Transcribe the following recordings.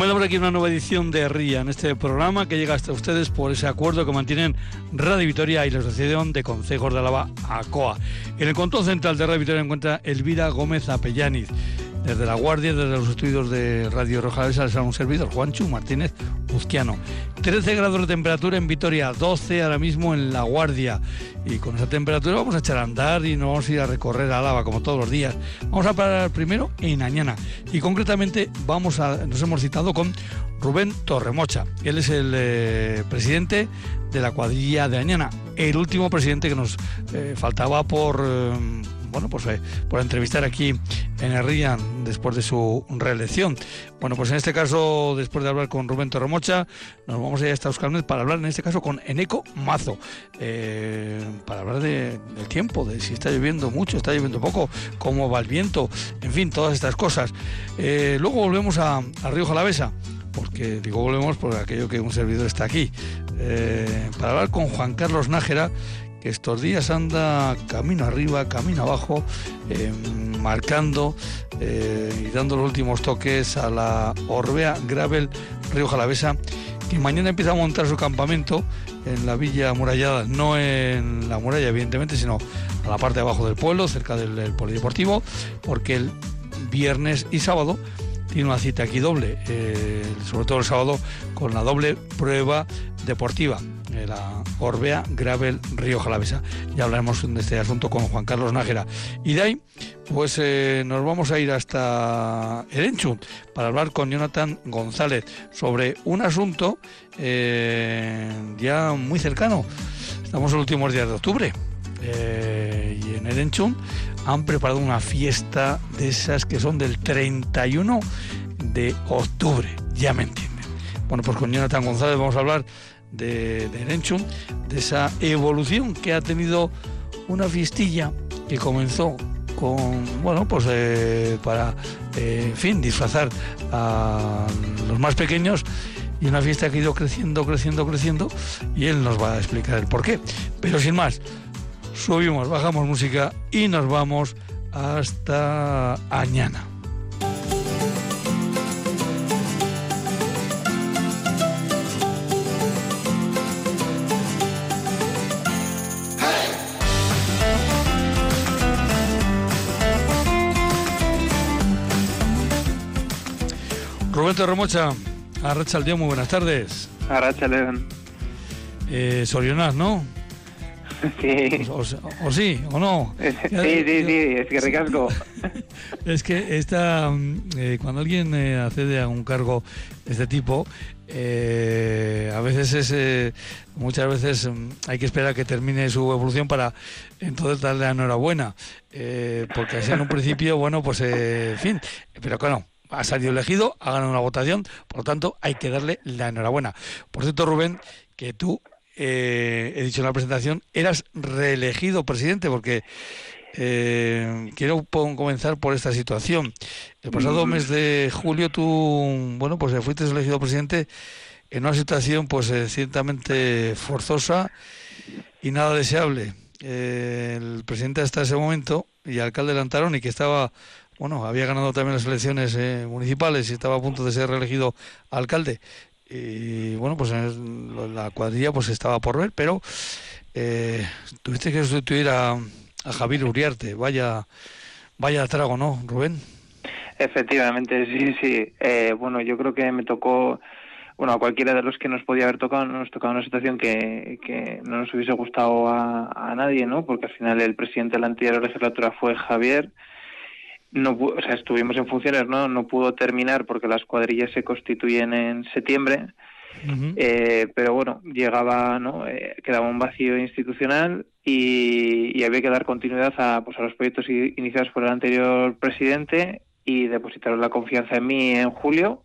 Comenzamos aquí una nueva edición de RIA en este programa que llega hasta ustedes por ese acuerdo que mantienen Radio Vitoria y la Asociación de Consejos de Álava, ACOA. En el control central de Radio Vitoria encuentra Elvira Gómez Apellaniz. Desde La Guardia, desde los estudios de Radio Rojales, les un servidor, Juanchu Martínez Uzquiano. 13 grados de temperatura en Vitoria, 12 ahora mismo en La Guardia. Y con esa temperatura vamos a echar a andar y nos vamos a ir a recorrer Álava como todos los días. Vamos a parar primero en Añana. Y concretamente vamos a, nos hemos citado con Rubén Torremocha. Él es el eh, presidente de la cuadrilla de Añana, el último presidente que nos eh, faltaba por... Eh, bueno, pues eh, por entrevistar aquí en el RIAN después de su reelección. Bueno, pues en este caso, después de hablar con Rubén Torremocha, nos vamos a ir hasta Euskalmet para hablar en este caso con Eneco Mazo, eh, para hablar del tiempo, de si está lloviendo mucho, está lloviendo poco, cómo va el viento, en fin, todas estas cosas. Eh, luego volvemos a, Río Jalavesa porque digo volvemos por aquello que un servidor está aquí, para hablar con Juan Carlos Nájera, que estos días anda camino arriba, camino abajo, eh, marcando eh, y dando los últimos toques a la Orbea Gravel Río Jalavesa, que mañana empieza a montar su campamento en la villa amurallada, no en la muralla evidentemente, sino a la parte de abajo del pueblo, cerca del, polideportivo, porque el viernes y sábado tiene una cita aquí doble, eh, sobre todo el sábado, con la doble prueba deportiva la Orbea Gravel Río Jalavesa. Ya hablaremos de este asunto con Juan Carlos Nájera. Y de ahí, pues eh, nos vamos a ir hasta Erenchu para hablar con Jonathan González sobre un asunto eh, ya muy cercano. Estamos en los últimos días de octubre. Eh, y en Erenchun han preparado una fiesta de esas que son del 31 de octubre. Ya me entienden. Bueno, pues con Jonathan González vamos a hablar de, de de esa evolución que ha tenido una fiestilla que comenzó con, bueno, pues eh, para, eh, en fin, disfrazar a los más pequeños y una fiesta que ha ido creciendo, creciendo, creciendo y él nos va a explicar el por qué. Pero sin más, subimos, bajamos música y nos vamos hasta Añana. Roberto Romocha, Arracha día, muy buenas tardes. Arracha León. Eh, Sorionás, ¿no? Sí. O, sí, o no. Sí, sí, sí, es que recasco. es que esta, eh, cuando alguien eh, accede a un cargo de este tipo, eh, a veces es, muchas veces mm, hay que esperar a que termine su evolución para entonces darle la enhorabuena. porque así en un principio, bueno, pues, en fin, pero claro, ha salido elegido, ha ganado una votación, por lo tanto hay que darle la enhorabuena. Por cierto, Rubén, que tú, eh, he dicho en la presentación, eras reelegido presidente, porque eh, quiero comenzar por esta situación. El pasado mes de julio tú, bueno, pues fuiste elegido presidente en una situación pues eh, ciertamente forzosa y nada deseable. el presidente hasta ese momento y alcalde de y que estaba bueno, había ganado también las elecciones eh, municipales y estaba a punto de ser reelegido alcalde. Y bueno, pues la cuadrilla pues estaba por ver, pero eh, tuviste que sustituir a, Javier Uriarte. Vaya, vaya trago, ¿no, Rubén? Efectivamente, sí, sí. Eh, bueno, yo creo que me tocó, bueno, a cualquiera de los que nos podía haber tocado, nos tocaba una situación que, que no nos hubiese gustado a, a nadie, ¿no? Porque al final el presidente de la anterior legislatura fue Javier no o sea, estuvimos en funciones, ¿no? No pudo terminar porque las cuadrillas se constituyen en septiembre. eh, pero bueno, llegaba, ¿no? Eh, quedaba un vacío institucional y, y, había que dar continuidad a, pues, a los proyectos iniciados por el anterior presidente y depositaron la confianza en mí en julio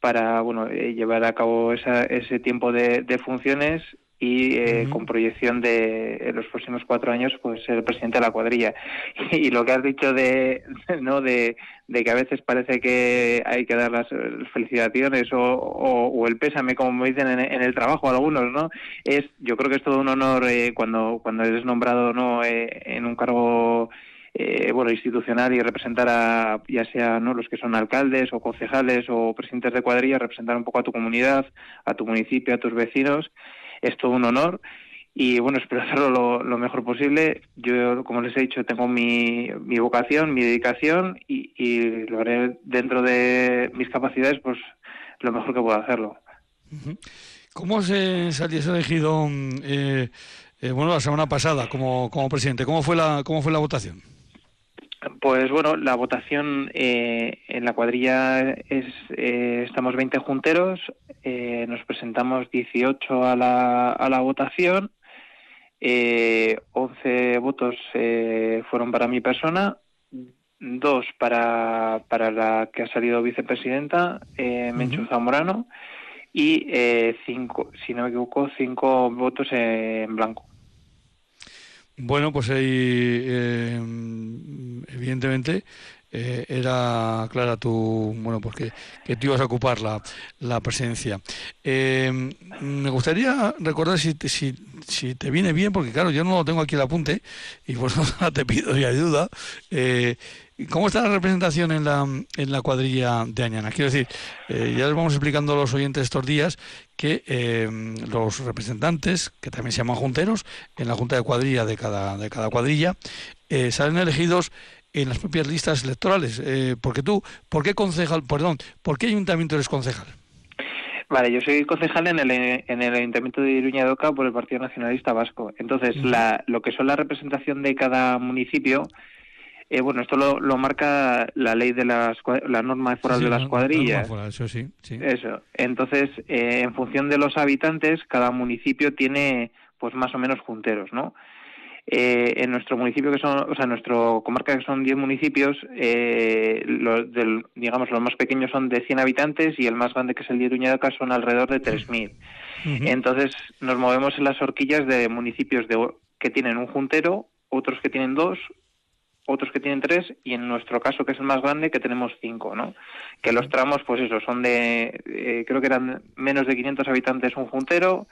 para bueno eh, llevar a cabo esa, ese tiempo de, de funciones y eh, con proyección de en los próximos cuatro años pues ser presidente de la cuadrilla. Y lo que has dicho de no de, de que a veces parece que hay que dar las felicitaciones o, o, el pésame como me dicen en, el trabajo algunos no es yo creo que es todo un honor eh, cuando cuando eres nombrado no eh, en un cargo eh, bueno, institucional y representar a, ya sea ¿no? los que son alcaldes o concejales o presidentes de cuadrilla, representar un poco a tu comunidad, a tu municipio, a tus vecinos, es todo un honor y bueno, espero hacerlo lo, mejor posible. Yo, como les he dicho, tengo mi, mi vocación, mi dedicación y, y, lo haré dentro de mis capacidades, pues lo mejor que pueda hacerlo. ¿Cómo se salió elegido, eh, eh, bueno, la semana pasada como, como presidente? ¿Cómo fue la, cómo fue la votación? Pues bueno, la votación eh, en la cuadrilla es, eh, estamos 20 junteros, eh, nos presentamos 18 a la, a la votación, 11 votos fueron para mi persona, dos para, para la que ha salido vicepresidenta, Menchu Zamorano, y cinco, si no me equivoco, cinco votos en blanco. Bueno, pues ahí, eh, evidentemente, eh, era clara tu, bueno, porque que tú ibas a ocupar la, la presidencia. Eh, me gustaría recordar si, si, si te viene bien, porque claro, yo no lo tengo aquí el apunte y por eso te pido ayuda. Eh, ¿Cómo está la representación en la, en la cuadrilla de Añana? Quiero decir, eh, ya les vamos explicando a los oyentes estos días que eh, los representantes, que también se llaman junteros, en la junta de cuadrilla de cada, de cada cuadrilla, eh, salen elegidos en las propias listas electorales. Eh, porque tú, ¿por qué concejal, perdón, por qué ayuntamiento eres concejal? Vale, yo soy concejal en el, en el Ayuntamiento de Iruña de Oca por el Partido Nacionalista Vasco. Entonces, la, lo que son la representación de cada municipio eh, bueno, esto lo, lo, marca la ley de las la norma foral sí, sí, de las cuadrillas. Foral, eso sí, sí. Eso. Entonces, eh, en función de los habitantes, cada municipio tiene, pues más o menos junteros, ¿no? Eh, en nuestro municipio, que son, o sea, en nuestro comarca que son 10 municipios, eh, los del, digamos, los más pequeños son de 100 habitantes y el más grande, que es el de Iruñadoca, son alrededor de 3.000. Uh -huh. Entonces, nos movemos en las horquillas de municipios de, que tienen un juntero, otros que tienen dos, otros que tienen tres y en nuestro caso que es el más grande que tenemos cinco, ¿no? Que los tramos, pues eso, son de, eh, creo que eran menos de 500 habitantes un juntero,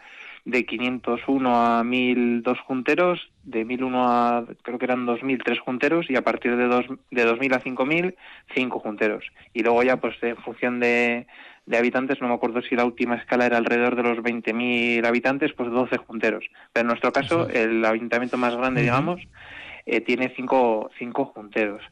de 501 a 1000 dos junteros, de 1001 a creo que eran 2000 tres junteros y a partir de dos, de 2000 a 5000 cinco junteros. Y luego ya pues en función de, de habitantes, no me acuerdo si la última escala era alrededor de los 20.000 habitantes, pues 12 junteros. Pero en nuestro caso, el ayuntamiento más grande, digamos, eh, tiene cinco, cinco junteros.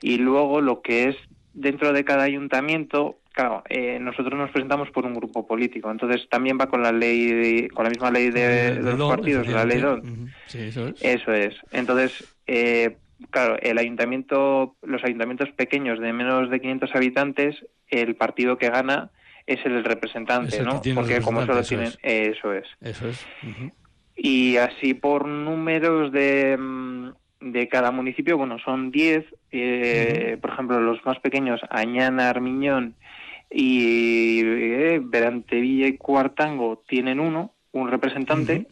Y luego lo que es dentro de cada ayuntamiento, claro, eh, nosotros nos presentamos por un grupo político, entonces también va con la ley, de, con la misma ley de, de, de los don, partidos, la ley DON. Uh -huh. sí, eso, es. eso es. Entonces, eh, claro, el ayuntamiento, los ayuntamientos pequeños de menos de 500 habitantes, el partido que gana es el representante, es el ¿no? Porque como solo tienen, es. eso es. Eso es. Uh -huh. Y así por números de mm, de cada municipio, bueno, son 10, eh, uh -huh. por ejemplo, los más pequeños, Añana, Armiñón y eh, Berantevilla y Cuartango tienen uno, un representante. Uh -huh.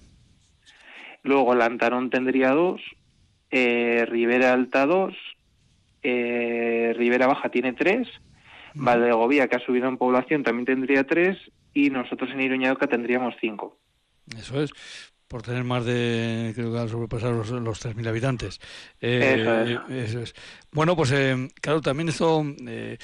Luego Lantarón tendría dos, eh, Rivera Alta dos, eh, Rivera Baja tiene tres, uh -huh. Valdegovía, que ha subido en población, también tendría tres, y nosotros en Iruñadoca tendríamos cinco. Eso es por tener más de, creo que al sobrepasar los, los 3.000 habitantes. Eh, eso, es. eso, es. Bueno, pues eh, claro, también esto, eh,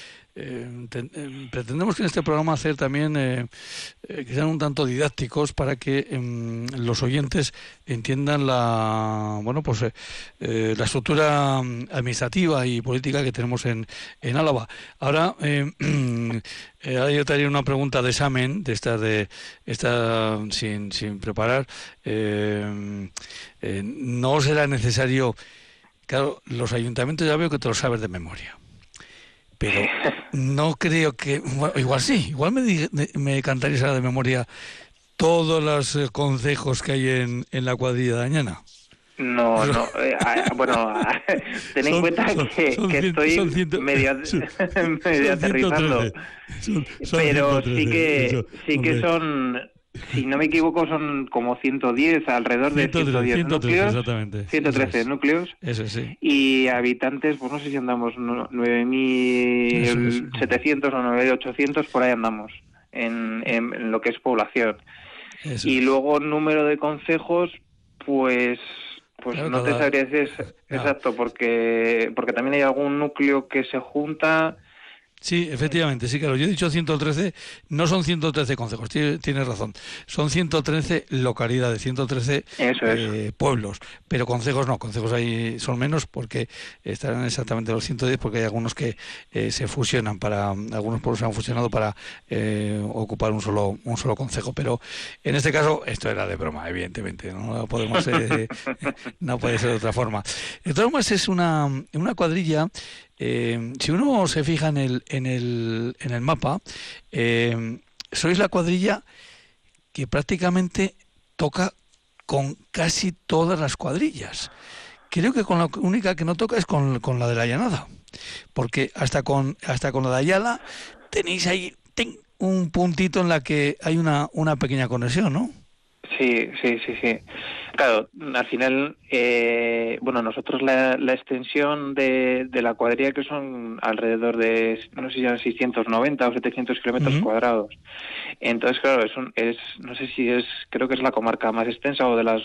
ten, pretendemos que en este programa hacer también que sean un tanto didácticos para que em, los oyentes entiendan la, bueno, pues la estructura administrativa y política que tenemos en, en Álava. Ahora, Eh, yo te haría una pregunta de examen, de esta de esta sin, sin preparar. Eh, eh, no será necesario. Claro, los ayuntamientos ya veo que te lo sabes de memoria. Pero no creo que. Bueno, igual sí, igual me, me cantarías de memoria todos los consejos que hay en, en la cuadrilla de Añana. No, no. Eh, bueno, ten en son, cuenta son, que, son que estoy ciento, medio, medio aterrizando. Pero sí que, sí que son, si no me equivoco, son como 110, alrededor de 110 113, núcleos. Exactamente. 113 Eso núcleos. Eso sí. Y habitantes, pues no sé si andamos 9.700 o 9.800, por ahí andamos, en, en, lo que es población. Eso y es. luego número de consejos, pues Pues no te sabría decir exacto, porque, porque también hay algún núcleo que se junta Sí, efectivamente, sí, claro. Yo he dicho 113, no son 113 consejos, tienes razón. Son 113 localidades, 113 eh, pueblos, pero consejos no, consejos ahí son menos porque estarán exactamente los 110 porque hay algunos que eh, se fusionan para, algunos pueblos se han fusionado para eh, ocupar un solo, un solo consejo, pero en este caso esto era de broma, evidentemente, no podemos, no puede ser de otra forma. De todas formas es una, una cuadrilla eh, si uno se fija en el, en el, en el mapa, eh, sois la cuadrilla que prácticamente toca con casi todas las cuadrillas. Creo que con la única que no toca es con, con la de la llanada, porque hasta con, hasta con la de Ayala tenéis ahí un puntito en la que hay una, una pequeña conexión, ¿no? Sí, sí, sí, sí. Claro, al final, eh, bueno, nosotros la, la extensión de, de, la cuadrilla que son alrededor de, no sé si eran 690 o 700 kilómetros cuadrados. Entonces, claro, es, un, es, no sé si es, creo que es la comarca más extensa o de las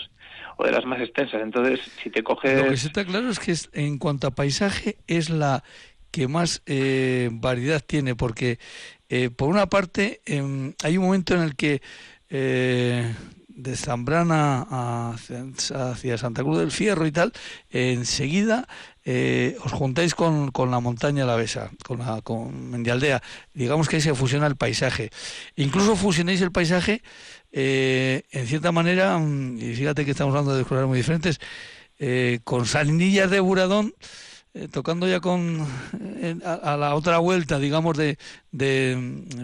o de las más extensas. Entonces, si te coges... Lo que está claro es que es, en cuanto a paisaje es la que más eh, variedad tiene, porque eh, por una parte em, hay un momento en el que eh, de Zambrana hacia, Santa Cruz del Fierro y tal, enseguida eh, os juntáis con, con, la montaña La Besa, con, la, con Mendialdea. Digamos que ahí se fusiona el paisaje. Incluso fusionéis el paisaje, eh, en cierta manera, mm, y fíjate que estamos hablando de colores muy diferentes, eh, con Salinillas de Buradón eh, tocando ya con eh, a, la otra vuelta, digamos, de, de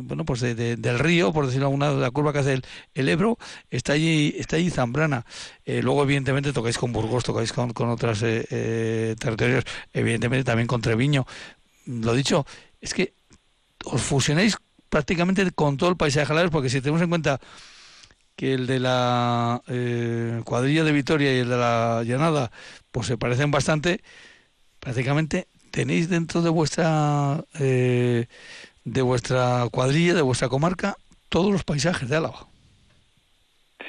bueno, pues de, del río, por decirlo alguna, de la curva que hace el, el Ebro, está allí, está allí Zambrana. Eh, luego, evidentemente, tocáis con Burgos, tocáis con, con otros territorios, evidentemente también con Treviño. Lo dicho, es que os fusionáis prácticamente con todo el paisaje la porque si tenemos en cuenta que el de la cuadrilla de Vitoria y el de la Llanada, pues se parecen bastante, prácticamente tenéis dentro de vuestra eh, de vuestra cuadrilla, de vuestra comarca, todos los paisajes de Álava.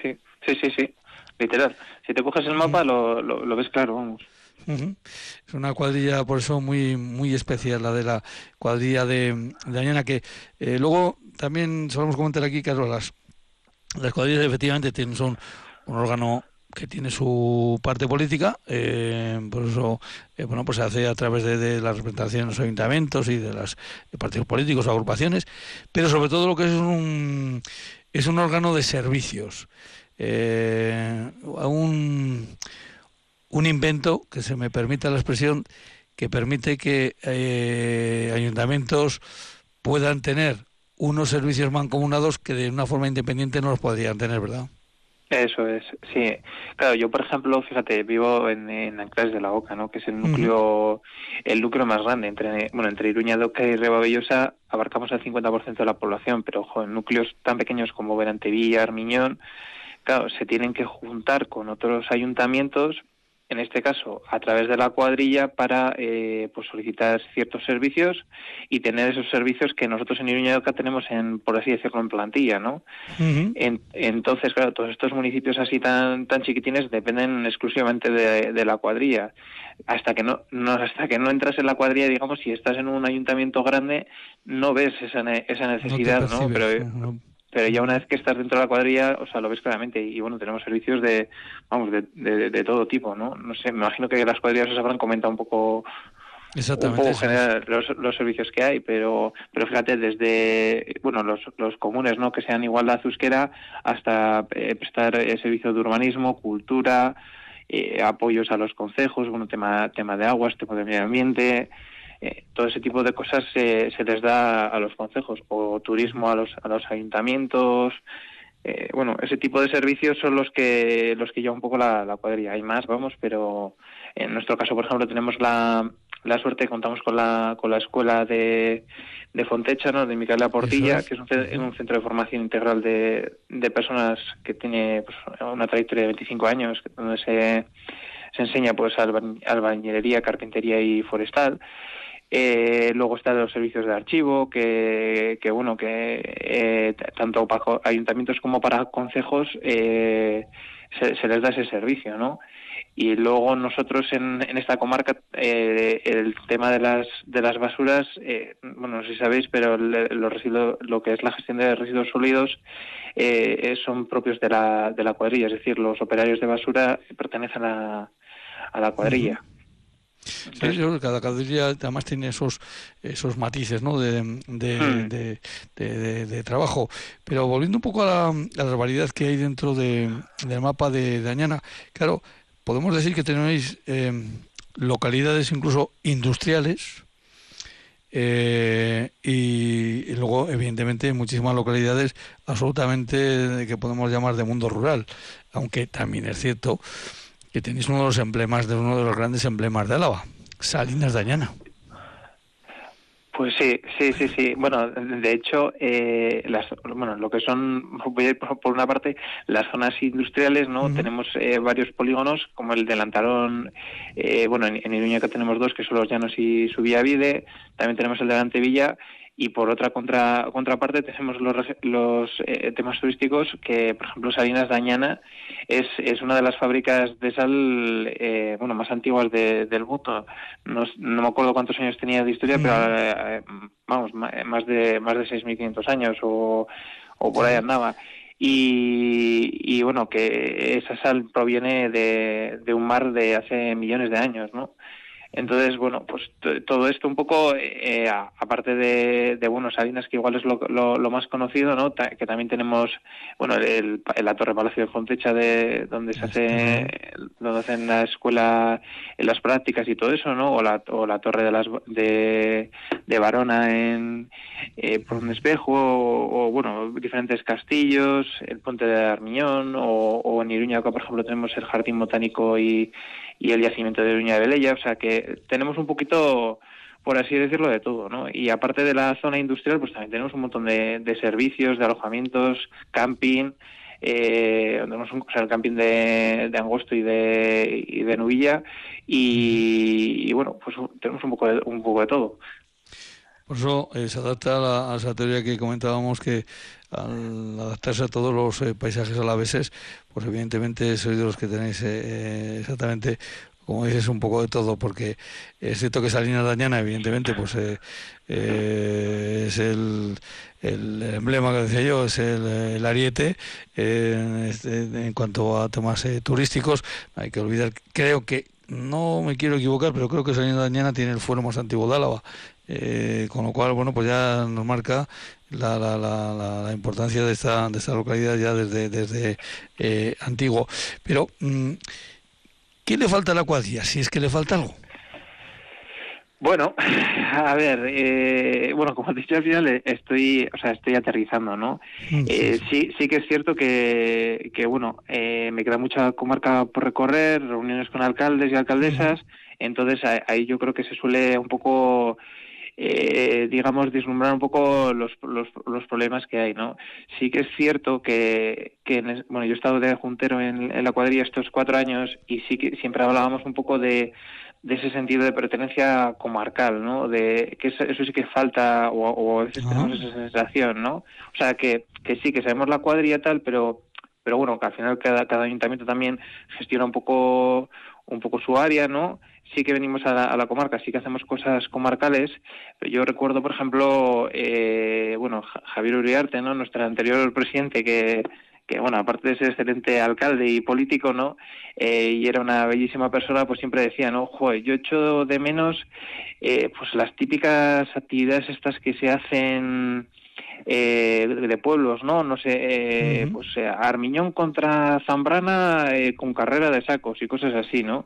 Sí, sí, sí, sí, literal. Si te coges el mapa lo, lo, ves claro, vamos. Es una cuadrilla, por eso, muy muy especial, la de la cuadrilla de, de Añana, que eh, luego también solemos comentar aquí, Carlos, las, las cuadrillas efectivamente tienen, son un órgano que tiene su parte política, eh, por eso eh, bueno pues se hace a través de, de la representación de los ayuntamientos y de los partidos políticos o agrupaciones, pero sobre todo lo que es un es un órgano de servicios, eh, un, un invento que se me permita la expresión que permite que ayuntamientos puedan tener unos servicios mancomunados que de una forma independiente no los podrían tener, ¿verdad? Eso es, sí. Claro, yo por ejemplo, fíjate, vivo en, en Anclares de la Oca, ¿no? Que es el núcleo, el núcleo más grande entre, bueno, entre Iruña, Doca y Rebabellosa abarcamos el 50% de la población, pero ojo, en núcleos tan pequeños como Berantevilla, Armiñón, claro, se tienen que juntar con otros ayuntamientos en este caso a través de la cuadrilla para eh, pues solicitar ciertos servicios y tener esos servicios que nosotros en Iruña tenemos en por así decirlo en plantilla no entonces claro todos estos municipios así tan tan chiquitines dependen exclusivamente de, la cuadrilla. Hasta que no, no, hasta que no entras en la cuadrilla digamos si estás en un ayuntamiento grande no ves esa, esa necesidad no, pero pero ya una vez que estás dentro de la cuadrilla, o sea, lo ves claramente. Y, bueno, tenemos servicios de, vamos, de, de, todo tipo, ¿no? No sé, me imagino que las cuadrillas os habrán comentado un poco, Exactamente, un poco general los, los, servicios que hay, pero, pero fíjate, desde, bueno, los, los comunes, ¿no? Que sean igualdad euskera hasta eh, prestar eh, servicio de urbanismo, cultura, eh, apoyos a los consejos, bueno, tema, tema de aguas, tema de medio ambiente, eh, todo ese tipo de cosas se, se les da a los consejos o turismo a los, a los ayuntamientos. Eh, bueno, ese tipo de servicios son los que los que lleva un poco la, la cuadrilla. Hay más, vamos, pero en nuestro caso, por ejemplo, tenemos la, la suerte, contamos con la, con la escuela de, de Fontecha, ¿no? de Micaela Portilla, que es un, un, centro de formación integral de, de personas que tiene pues, una trayectoria de 25 años, donde se, se enseña pues albañilería, carpintería y forestal. Eh, luego están los servicios de archivo, que, que bueno, que eh, tanto para ayuntamientos como para consejos eh, se, les da ese servicio, ¿no? y luego nosotros en, esta comarca eh, el tema de las de las basuras eh, bueno no sé si sabéis pero los residuos lo que es la gestión de residuos sólidos eh, son propios de la de la cuadrilla es decir los operarios de basura pertenecen a, a la cuadrilla Sí, cada cuadrilla además tiene esos esos matices ¿no? de, de, de, de, trabajo. Pero volviendo un poco a la, a la variedad que hay dentro del mapa de Dañana, claro, podemos decir que tenéis eh, localidades incluso industriales eh, y, luego, evidentemente, muchísimas localidades absolutamente que podemos llamar de mundo rural, aunque también es cierto que tenéis uno de los emblemas, de uno de los grandes emblemas de Álava, Salinas Dañana. Pues sí, sí, sí, sí. Bueno, de hecho, eh, las, bueno, lo que son, voy a ir por una parte, las zonas industriales, ¿no? Tenemos eh, varios polígonos, como el de Lantarón, eh, bueno, en, en Iruña que tenemos dos, que son los Llanos y Subíavide, también tenemos el de Antevilla, y por otra contra, contraparte tenemos los, los eh, temas turísticos que, por ejemplo, Salinas Dañana es, es una de las fábricas de sal eh, bueno más antiguas del mundo. No, no, me acuerdo cuántos años tenía de historia, pero eh, vamos, más de más de 6.500 años o, o por ahí andaba. Y, y, bueno, que esa sal proviene de, de un mar de hace millones de años, ¿no? Entonces, bueno, pues todo esto un poco, eh, aparte de, de, bueno, Salinas, que igual es lo, lo, más conocido, ¿no? que también tenemos, bueno, el, la Torre Palacio de Fontecha, de, donde se hace, donde hacen la escuela, en las prácticas y todo eso, ¿no? O la, o la Torre de las de, de Varona en, eh, por un espejo, o, bueno, diferentes castillos, el Puente de Armiñón, o, o en Iruña, por ejemplo, tenemos el Jardín Botánico y y el yacimiento de Uña de Velella, o sea que tenemos un poquito, por así decirlo, de todo, ¿no? Y aparte de la zona industrial, pues también tenemos un montón de, servicios, de alojamientos, camping, eh, tenemos o sea, el camping de, de Angosto y de, de Nubilla, y, bueno, pues tenemos un poco de, un poco de todo. Por eso eh, se adapta a, esa teoría que comentábamos que al adaptarse a todos los eh, paisajes alaveses, pues evidentemente sois de los que tenéis eh, exactamente como dices, un poco de todo, porque es cierto que Salinas Dañana, evidentemente, pues es el, el, emblema que decía yo, es el, ariete este, en cuanto a temas turísticos. Hay que olvidar, creo que, no me quiero equivocar, pero creo que Salinas Dañana tiene el fuero más antiguo de Álava. Eh, con lo cual, bueno, pues ya nos marca la, la, la, la importancia de esta, de esta localidad ya desde, desde eh, antiguo. Pero, mm, ¿qué le falta a la cuadrilla? Si es que le falta algo. Bueno, a ver, eh, bueno, como he dicho al final, estoy, o sea, estoy aterrizando, ¿no? Mm, sí, sí, que es cierto que, que bueno, me queda mucha comarca por recorrer, reuniones con alcaldes y alcaldesas, entonces ahí yo creo que se suele un poco eh, digamos, deslumbrar un poco los, los, los, problemas que hay, ¿no? Sí que es cierto que, que bueno, yo he estado de juntero en, la cuadrilla estos cuatro años y sí que siempre hablábamos un poco de, de ese sentido de pertenencia comarcal, ¿no? De que eso, sí que falta o, a veces tenemos esa sensación, ¿no? O sea, que, que sí, que sabemos la cuadrilla tal, pero pero bueno, que al final cada, cada ayuntamiento también gestiona un poco un poco su área, ¿no? Sí que venimos a la, comarca, sí que hacemos cosas comarcales. Yo recuerdo, por ejemplo, eh, bueno, Javier Uriarte, ¿no? Nuestro anterior presidente que que bueno, aparte de ser excelente alcalde y político, ¿no? Eh, y era una bellísima persona, pues siempre decía, ¿no? Joder, yo echo de menos eh, pues las típicas actividades estas que se hacen eh, de pueblos, ¿no? No sé, pues Armiñón contra Zambrana con carrera de sacos y cosas así, ¿no?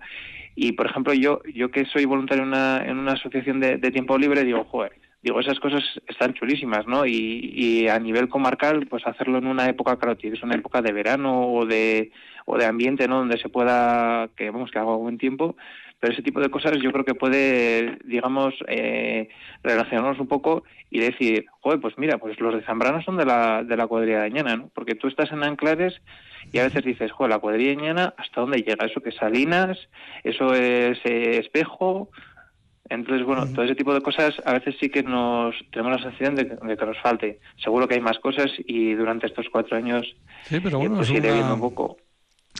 Y, por ejemplo, yo yo que soy voluntario en una, en una asociación de, tiempo libre, digo, joder, digo, esas cosas están chulísimas, ¿no? Y, y a nivel comarcal, pues hacerlo en una época, claro, es una época de verano o de, o de ambiente, ¿no? Donde se pueda, que vamos, que haga buen tiempo, pero ese tipo de cosas yo creo que puede, digamos, eh, relacionarnos un poco y decir, joder, pues mira, pues los de Zambrana son de la, de la cuadrilla de Ñana, ¿no? Porque tú estás en Anclares y a veces dices, joder, la cuadrilla de Ñana, ¿hasta dónde llega? Eso que es Salinas, eso es eh, Espejo, entonces, bueno, todo ese tipo de cosas a veces sí que nos tenemos la sensación de, que nos falte. Seguro que hay más cosas y durante estos cuatro años sí, pero bueno, eh, pues iré viendo un poco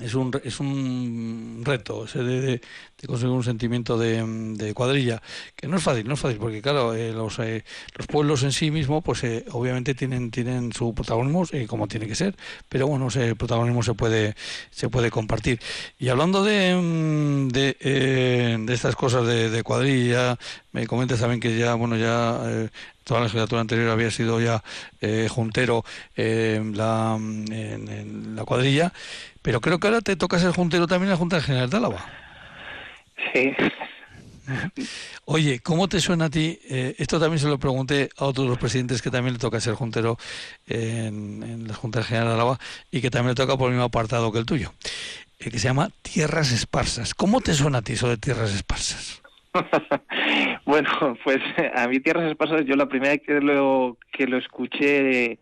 es un, es un reto ese de, conseguir un sentimiento de, cuadrilla, que no es fácil, no es fácil, porque claro, eh, los, eh, los pueblos en sí mismos, pues eh, obviamente tienen, tienen su protagonismo, como tiene que ser, pero bueno, ese protagonismo se puede, se puede compartir. Y hablando de, mm, de, de estas cosas de, cuadrilla, me comentas también que ya, bueno, ya toda la legislatura anterior había sido ya juntero la, en la cuadrilla. Pero creo que ahora te toca ser juntero también en la Junta General de Álava. Sí. Oye, ¿cómo te suena a ti? Eh, esto también se lo pregunté a otros los presidentes que también le toca ser juntero en, la Junta General de Álava y que también le toca por el mismo apartado que el tuyo, eh, que se llama Tierras Esparsas. ¿Cómo te suena a ti eso de Tierras Esparsas? bueno, pues a mí Tierras Esparsas, yo la primera vez que lo, que lo escuché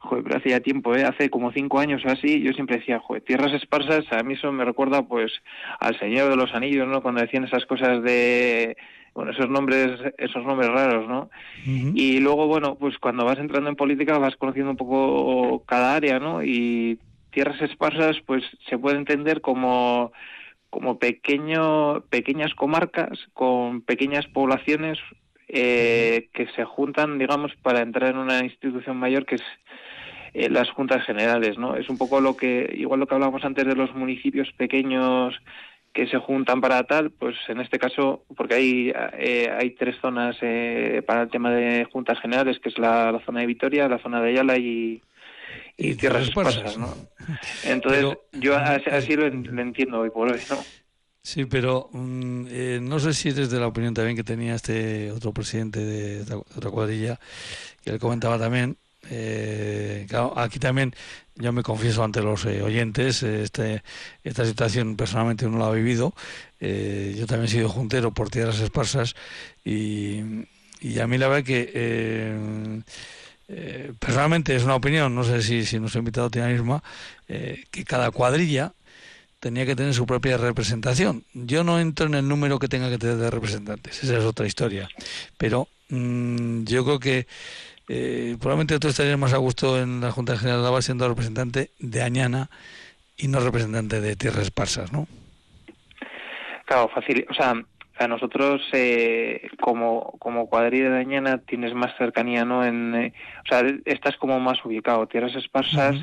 joder, pero hace ya tiempo, ¿eh? hace como cinco años o así, yo siempre decía, joder, tierras esparsas, a mí eso me recuerda pues al Señor de los Anillos, ¿no? Cuando decían esas cosas de, bueno, esos nombres, esos nombres raros, ¿no? Y luego, bueno, pues cuando vas entrando en política vas conociendo un poco cada área, ¿no? Y tierras esparsas, pues se puede entender como como pequeño, pequeñas comarcas con pequeñas poblaciones eh, que se juntan, digamos, para entrar en una institución mayor que es eh, las juntas generales, ¿no? Es un poco lo que, igual lo que hablábamos antes de los municipios pequeños que se juntan para tal, pues en este caso, porque hay, eh, hay tres zonas eh, para el tema de juntas generales, que es la, zona de Vitoria, la zona de Ayala y, y, Tierras Esparsas, ¿no? Entonces, yo así, lo, entiendo hoy por hoy, ¿no? Sí, pero mm, no sé si eres de la opinión también que tenía este otro presidente de otra cuadrilla, que él comentaba también, eh, aquí también yo me confieso ante los eh, oyentes, este, esta situación personalmente no la he vivido. Eh, yo también he sido juntero por tierras esparsas y, a mí la verdad que eh, personalmente es una opinión, no sé si, si ha invitado Tina Irma, que cada cuadrilla tenía que tener su propia representación. Yo no entro en el número que tenga que tener de representantes, esa es otra historia. Pero mm, yo creo que eh, probablemente tú estarías más a gusto en la Junta General de Álava siendo representante de Añana y no representante de Tierras Esparsas, ¿no? Claro, fácil. O sea, a nosotros eh, como, como cuadrilla de Añana tienes más cercanía, ¿no? En, eh, o sea, estás como más ubicado. Tierras Esparsas...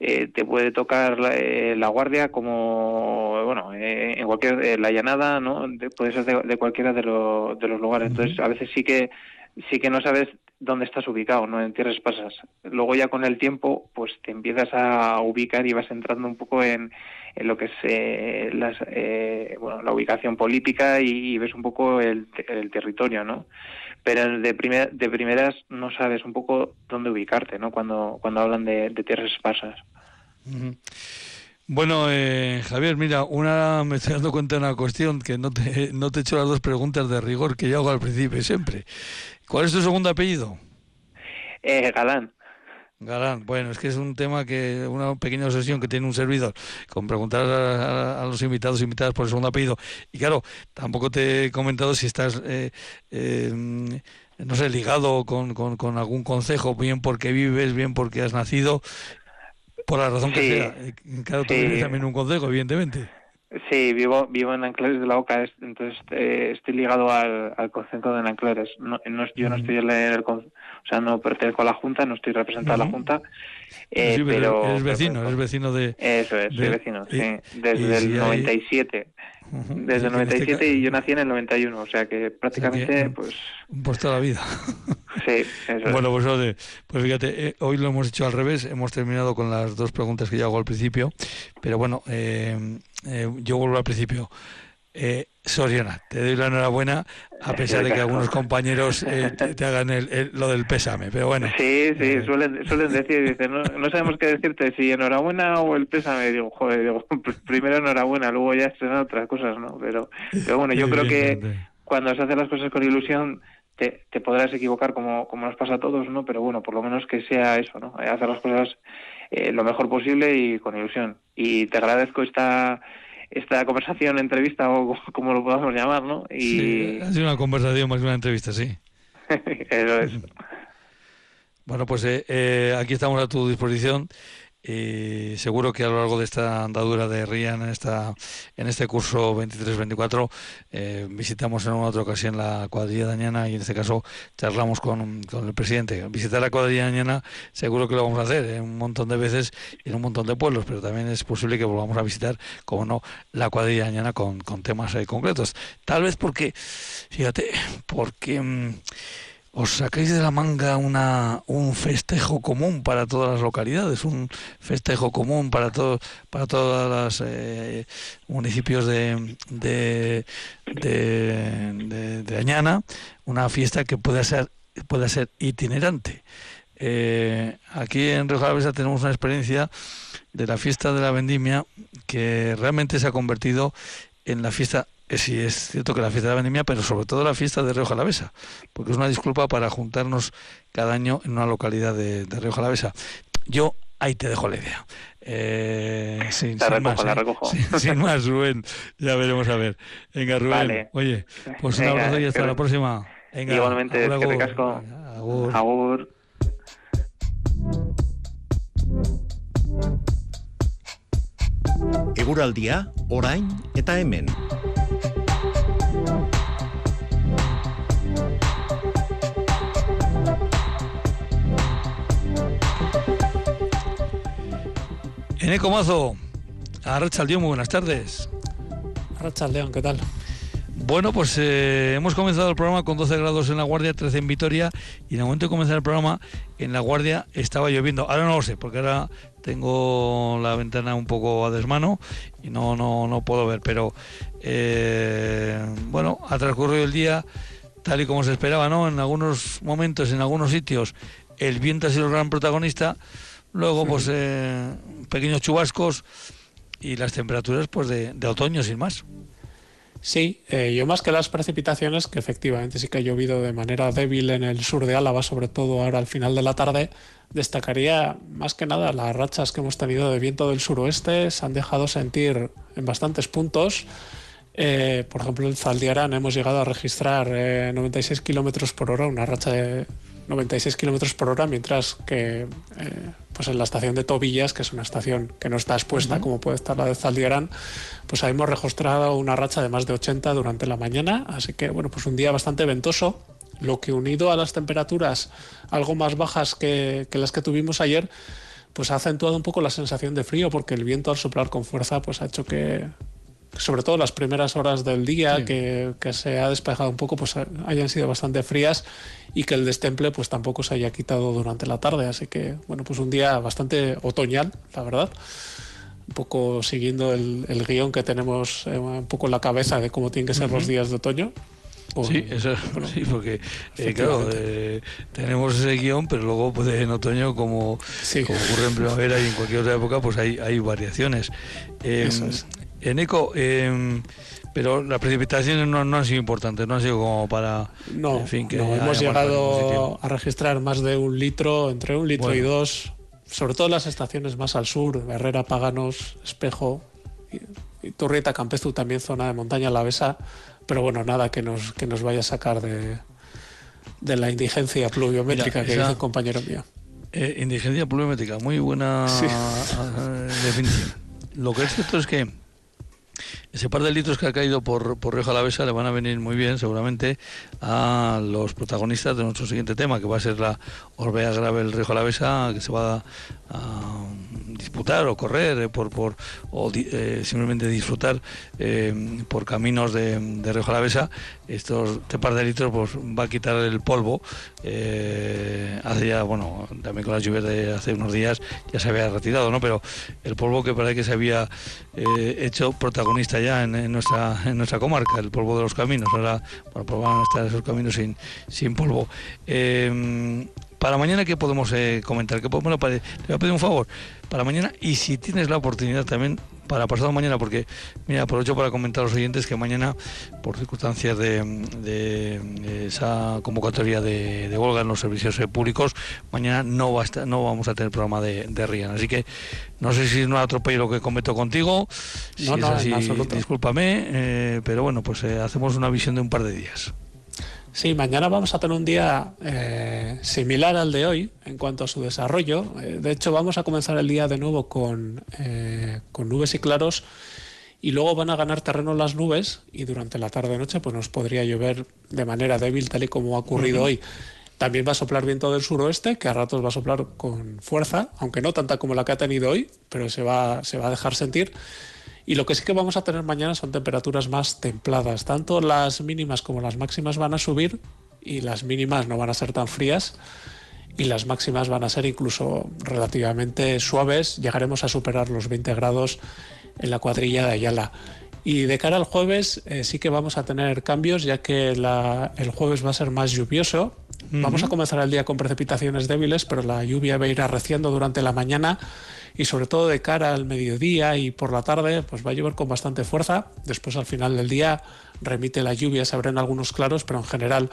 Eh, te puede tocar la, eh, la, guardia como bueno en cualquier la llanada no puede ser de, de cualquiera de, de los lugares entonces a veces sí que sí que no sabes dónde estás ubicado, ¿no? En tierras pasas. Luego ya con el tiempo, pues te empiezas a ubicar y vas entrando un poco en, en lo que es eh, las, eh, bueno, la ubicación política y, ves un poco el, el, territorio, ¿no? Pero de, primer, de primeras no sabes un poco dónde ubicarte, ¿no? Cuando, cuando hablan de, tierras pasas. Bueno, eh, Javier, mira, una me estoy dando cuenta de una cuestión que no te, no te he hecho las dos preguntas de rigor que yo hago al principio siempre. ¿Cuál es tu segundo apellido? Eh, Galán. Galán, bueno, es que es un tema que, una pequeña obsesión que tiene un servidor, con preguntar a, los invitados y invitadas por el segundo apellido. Y claro, tampoco te he comentado si estás, eh, eh, no sé, ligado con, con, con, algún consejo, bien porque vives, bien porque has nacido, por la razón que sea. Claro, tú vives también un consejo, evidentemente. Sí, vivo vivo en Anclares de la Oca, entonces eh, estoy ligado al, al concepto de Anclares. No, no, yo no estoy en el, o sea, no pertenezco a la Junta, no estoy representando a la Junta. Eh, pero, eres vecino, eres vecino de... Eso es, soy vecino, sí, desde el 97. Desde el 97 y yo nací en el 91, o sea que prácticamente, pues... Por toda la vida. Sí, eso Bueno, pues, pues fíjate, eh, hoy lo hemos hecho al revés, hemos terminado con las dos preguntas que yo hago al principio, pero bueno, eh, eh, yo vuelvo al principio. Eh, Soriana, te doy la enhorabuena a pesar de que algunos compañeros eh, te, hagan el, lo del pésame, pero bueno. Sí, sí, eh, suelen, suelen decir, dicen, no, no, sabemos qué decirte, si enhorabuena o el pésame. Digo, joder, digo, primero enhorabuena, luego ya serán otras cosas, ¿no? Pero, pero bueno, yo creo que cuando se hacen las cosas con ilusión, te, te, podrás equivocar como, como nos pasa a todos, ¿no? Pero bueno, por lo menos que sea eso, ¿no? Hacer las cosas eh, lo mejor posible y con ilusión. Y te agradezco esta esta conversación, entrevista o como lo podamos llamar, ¿no? Y... Sí, ha sido una conversación más que una entrevista, sí. Eso es. Bueno, pues eh, eh, aquí estamos a tu disposición y seguro que a lo largo de esta andadura de Rian en esta en este curso 23-24 eh, visitamos en una otra ocasión la cuadrilla de Añana y en este caso charlamos con, con, el presidente. Visitar la cuadrilla de Añana seguro que lo vamos a hacer en un montón de veces en un montón de pueblos, pero también es posible que volvamos a visitar, como no, la cuadrilla de Añana con, con temas eh, concretos. Tal vez porque, fíjate, porque... Mmm, os sacáis de la manga una, un festejo común para todas las localidades, un festejo común para todo, para todos los eh, municipios de, de, de, Añana, una fiesta que pueda ser, pueda ser itinerante. Eh, aquí en Río Jalavesa tenemos una experiencia de la fiesta de la vendimia que realmente se ha convertido en la fiesta sí es cierto que la fiesta de la vendimia, pero sobre todo la fiesta de Río Jalavesa, porque es una disculpa para juntarnos cada año en una localidad de, de Río Jalavesa. Yo ahí te dejo la idea. Eh, sin, la recojo, más, la ¿eh? recojo. Sin, más, Rubén. Ya veremos a ver. Venga, Rubén. Oye, pues un abrazo y hasta la próxima. Venga, Igualmente, que te casco. Agur. agur. Eguraldia, orain eta hemen. Eneco Mazo, Arrachaldeón, muy buenas tardes. Arrachaldeón, ¿qué tal? Bueno, pues eh, hemos comenzado el programa con 12 grados en La Guardia, 13 en Vitoria, y en el momento de comenzar el programa, en La Guardia estaba lloviendo. Ahora no lo sé, porque ahora tengo la ventana un poco a desmano y no, no, no puedo ver, pero eh, bueno, ha transcurrido el día tal y como se esperaba, ¿no? En algunos momentos, en algunos sitios, el viento ha sido el gran protagonista Luego, pues, eh, pequeños chubascos y las temperaturas, pues, de, otoño, sin más. Sí, eh, yo más que las precipitaciones, que efectivamente sí que ha llovido de manera débil en el sur de Álava, sobre todo ahora al final de la tarde, destacaría más que nada las rachas que hemos tenido de viento del suroeste, se han dejado sentir en bastantes puntos. Eh, por ejemplo, en Zaldiaran hemos llegado a registrar 96 kilómetros por hora, una racha de 96 kilómetros por hora, mientras que eh, pues en la estación de Tobillas, que es una estación que no está expuesta, como puede estar la de Zaldiarán, pues hemos registrado una racha de más de 80 durante la mañana. Así que, bueno, pues un día bastante ventoso, lo que unido a las temperaturas algo más bajas que, que las que tuvimos ayer, pues ha acentuado un poco la sensación de frío, porque el viento al soplar con fuerza, pues ha hecho que, sobre todo las primeras horas del día que, se ha despejado un poco, pues hayan sido bastante frías y que el destemple pues tampoco se haya quitado durante la tarde. Así que, bueno, pues un día bastante otoñal, la verdad. Un poco siguiendo el, guion que tenemos eh, un poco en la cabeza de cómo tienen que ser los días de otoño. sí, eso, sí, porque eh, claro, eh, tenemos ese guion, pero luego pues, en otoño, como, ocurre en primavera y en cualquier otra época, pues hay, hay variaciones. Em, en eco, em, pero las precipitaciones no, no, han sido importantes, no han sido como para. No, en fin, que no hemos llegado a registrar más de un litro, entre un litro y dos, sobre todo las estaciones más al sur, Herrera, Paganos, Espejo, y, Turrieta, Campezu, también zona de montaña Besa, pero bueno, nada que nos, que nos vaya a sacar de, de la indigencia pluviométrica que dice el compañero mío. Eh, indigencia pluviométrica, muy buena eh, definición. Lo que es cierto es que ese par de litros que ha caído por, por Río Jalavesa le van a venir muy bien, seguramente, a los protagonistas de nuestro siguiente tema, que va a ser la Orbea Grave del Río Jalavesa, que se va a, disputar o correr eh, por, por o eh, simplemente disfrutar eh, por caminos de, de Río Jalavesa. Estos, este par de litros pues, va a quitar el polvo. hace ya, bueno, también con las lluvias de hace unos días ya se había retirado, ¿no? Pero el polvo que parece que se había hecho protagonista ya en, nuestra, en nuestra comarca, el polvo de los caminos. Ahora, bueno, pues van a estar esos caminos sin, sin polvo. Eh, para mañana, ¿qué podemos eh, comentar? ¿Qué podemos, te voy a pedir un favor. Para mañana, y si tienes la oportunidad también, para pasado mañana, porque, mira, aprovecho para comentar a los oyentes que mañana, por circunstancias de, esa convocatoria de, de, huelga en los servicios eh, públicos, mañana no, va a no vamos a tener programa de, de Rian. Así que no sé si un atropello lo que cometo contigo, si no, es así, discúlpame, eh, pero bueno, pues hacemos una visión de un par de días. Sí, mañana vamos a tener un día eh, similar al de hoy en cuanto a su desarrollo. Eh, de hecho, vamos a comenzar el día de nuevo con, eh, con nubes y claros y luego van a ganar terreno las nubes y durante la tarde-noche pues nos podría llover de manera débil tal y como ha ocurrido hoy. También va a soplar viento del suroeste, que a ratos va a soplar con fuerza, aunque no tanta como la que ha tenido hoy, pero se va, se va a dejar sentir. Y lo que sí que vamos a tener mañana son temperaturas más templadas. Tanto las mínimas como las máximas van a subir y las mínimas no van a ser tan frías y las máximas van a ser incluso relativamente suaves. Llegaremos a superar los 20 grados en la cuadrilla de Ayala. Y de cara al jueves eh, sí que vamos a tener cambios ya que el jueves va a ser más lluvioso. Vamos a comenzar el día con precipitaciones débiles, pero la lluvia va a ir arreciando durante la mañana y sobre todo de cara al mediodía y por la tarde, pues va a llover con bastante fuerza. Después al final del día remite la lluvia, se abren algunos claros, pero en general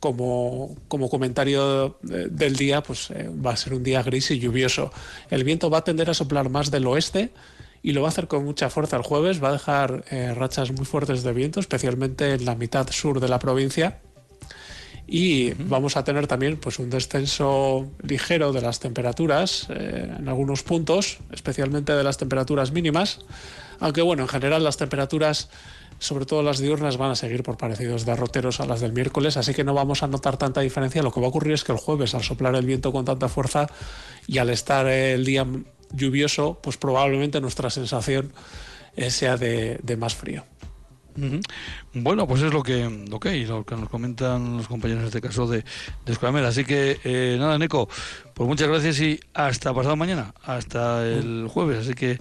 como, como, comentario del día, pues eh, va a ser un día gris y lluvioso. El viento va a tender a soplar más del oeste y lo va a hacer con mucha fuerza el jueves. Va a dejar eh, rachas muy fuertes de viento, especialmente en la mitad sur de la provincia y vamos a tener también pues un descenso ligero de las temperaturas eh, en algunos puntos, especialmente de las temperaturas mínimas, aunque bueno, en general las temperaturas, sobre todo las diurnas, van a seguir por parecidos derroteros a las del miércoles, así que no vamos a notar tanta diferencia. Lo que va a ocurrir es que el jueves, al soplar el viento con tanta fuerza y al estar el día lluvioso, pues probablemente nuestra sensación eh, sea de más frío. Bueno, pues es lo que, lo que, lo que nos comentan los compañeros en este caso de, de Así que eh, nada, Neco, pues muchas gracias y hasta pasado mañana, hasta el jueves. Así que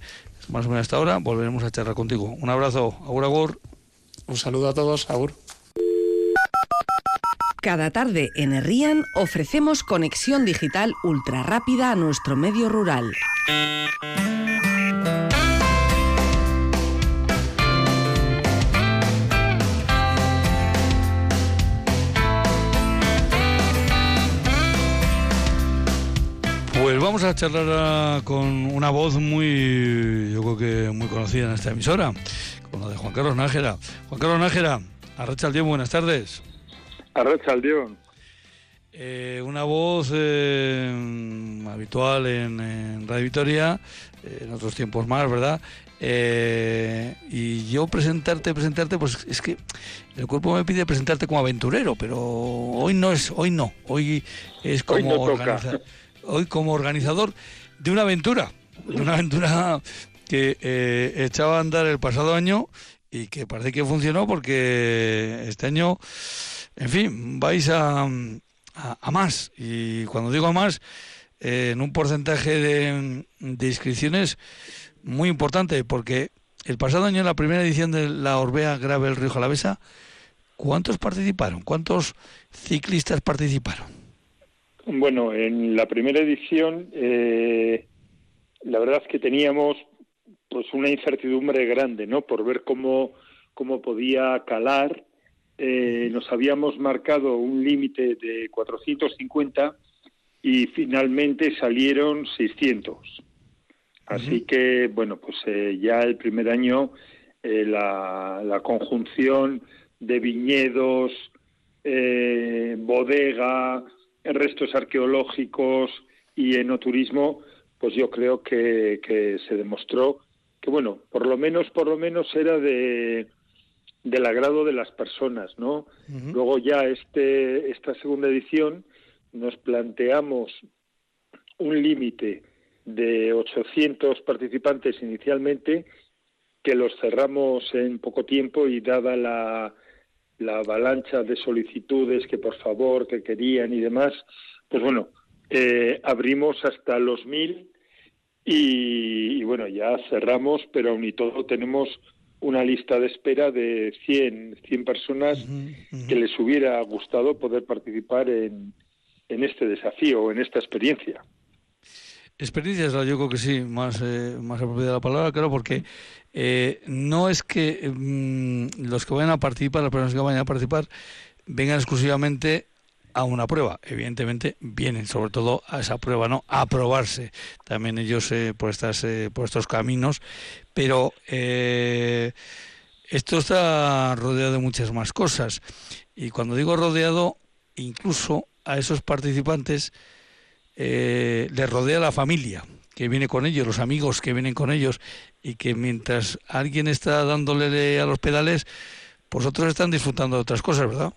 más o menos hasta ahora volveremos a charlar contigo. Un abrazo, Agur Agur. Un saludo a todos, Agur. Cada tarde en Herrian ofrecemos conexión digital ultra rápida a nuestro medio rural. Vamos a charlar con una voz muy, yo creo que muy conocida en esta emisora, con la de Juan Carlos Nájera. Juan Carlos Nájera, Arracha Aldión, buenas tardes. Arracha Aldión. Eh, una voz eh, habitual en, Radio Vitoria, eh, en otros tiempos más, ¿verdad? y yo presentarte, presentarte, pues es que el cuerpo me pide presentarte como aventurero, pero hoy no es, hoy no, hoy es como organizar hoy como organizador de una aventura, una aventura que eh, echaba a andar el pasado año y que parece que funcionó porque este año, en fin, vais a, a, más. Y cuando digo a más, eh, en un porcentaje de, de, inscripciones muy importante, porque el pasado año, en la primera edición de la Orbea Gravel Río Jalavesa, ¿cuántos participaron? ¿Cuántos ciclistas participaron? Bueno, en la primera edición, eh, la verdad es que teníamos pues una incertidumbre grande, ¿no? Por ver cómo, cómo podía calar. Eh, nos habíamos marcado un límite de 450 y finalmente salieron 600. Así que, bueno, pues eh, ya el primer año la, la, conjunción de viñedos, bodega, restos arqueológicos y enoturismo, pues yo creo que, que se demostró que, bueno, por lo menos, por lo menos era de del agrado de las personas, ¿no? Luego ya este esta segunda edición nos planteamos un límite de 800 participantes inicialmente que los cerramos en poco tiempo y dada la la avalancha de solicitudes que por favor, que querían y demás, pues bueno, eh, abrimos hasta los mil y, bueno, ya cerramos, pero aún y todo tenemos una lista de espera de 100, 100 personas que les hubiera gustado poder participar en, en este desafío, en esta experiencia. Experiencias, yo creo que sí, más, eh, más apropiada la palabra, claro, porque eh, no es que mm, los que vayan a participar, las personas que vayan a participar, vengan exclusivamente a una prueba. Evidentemente vienen sobre todo a esa prueba, ¿no? A probarse también ellos eh, por, estas, por estos caminos, pero esto está rodeado de muchas más cosas. Y cuando digo rodeado, incluso a esos participantes eh, les rodea la familia que viene con ellos, los amigos que vienen con ellos, y que mientras alguien está dándole a los pedales, pues otros están disfrutando de otras cosas, ¿verdad?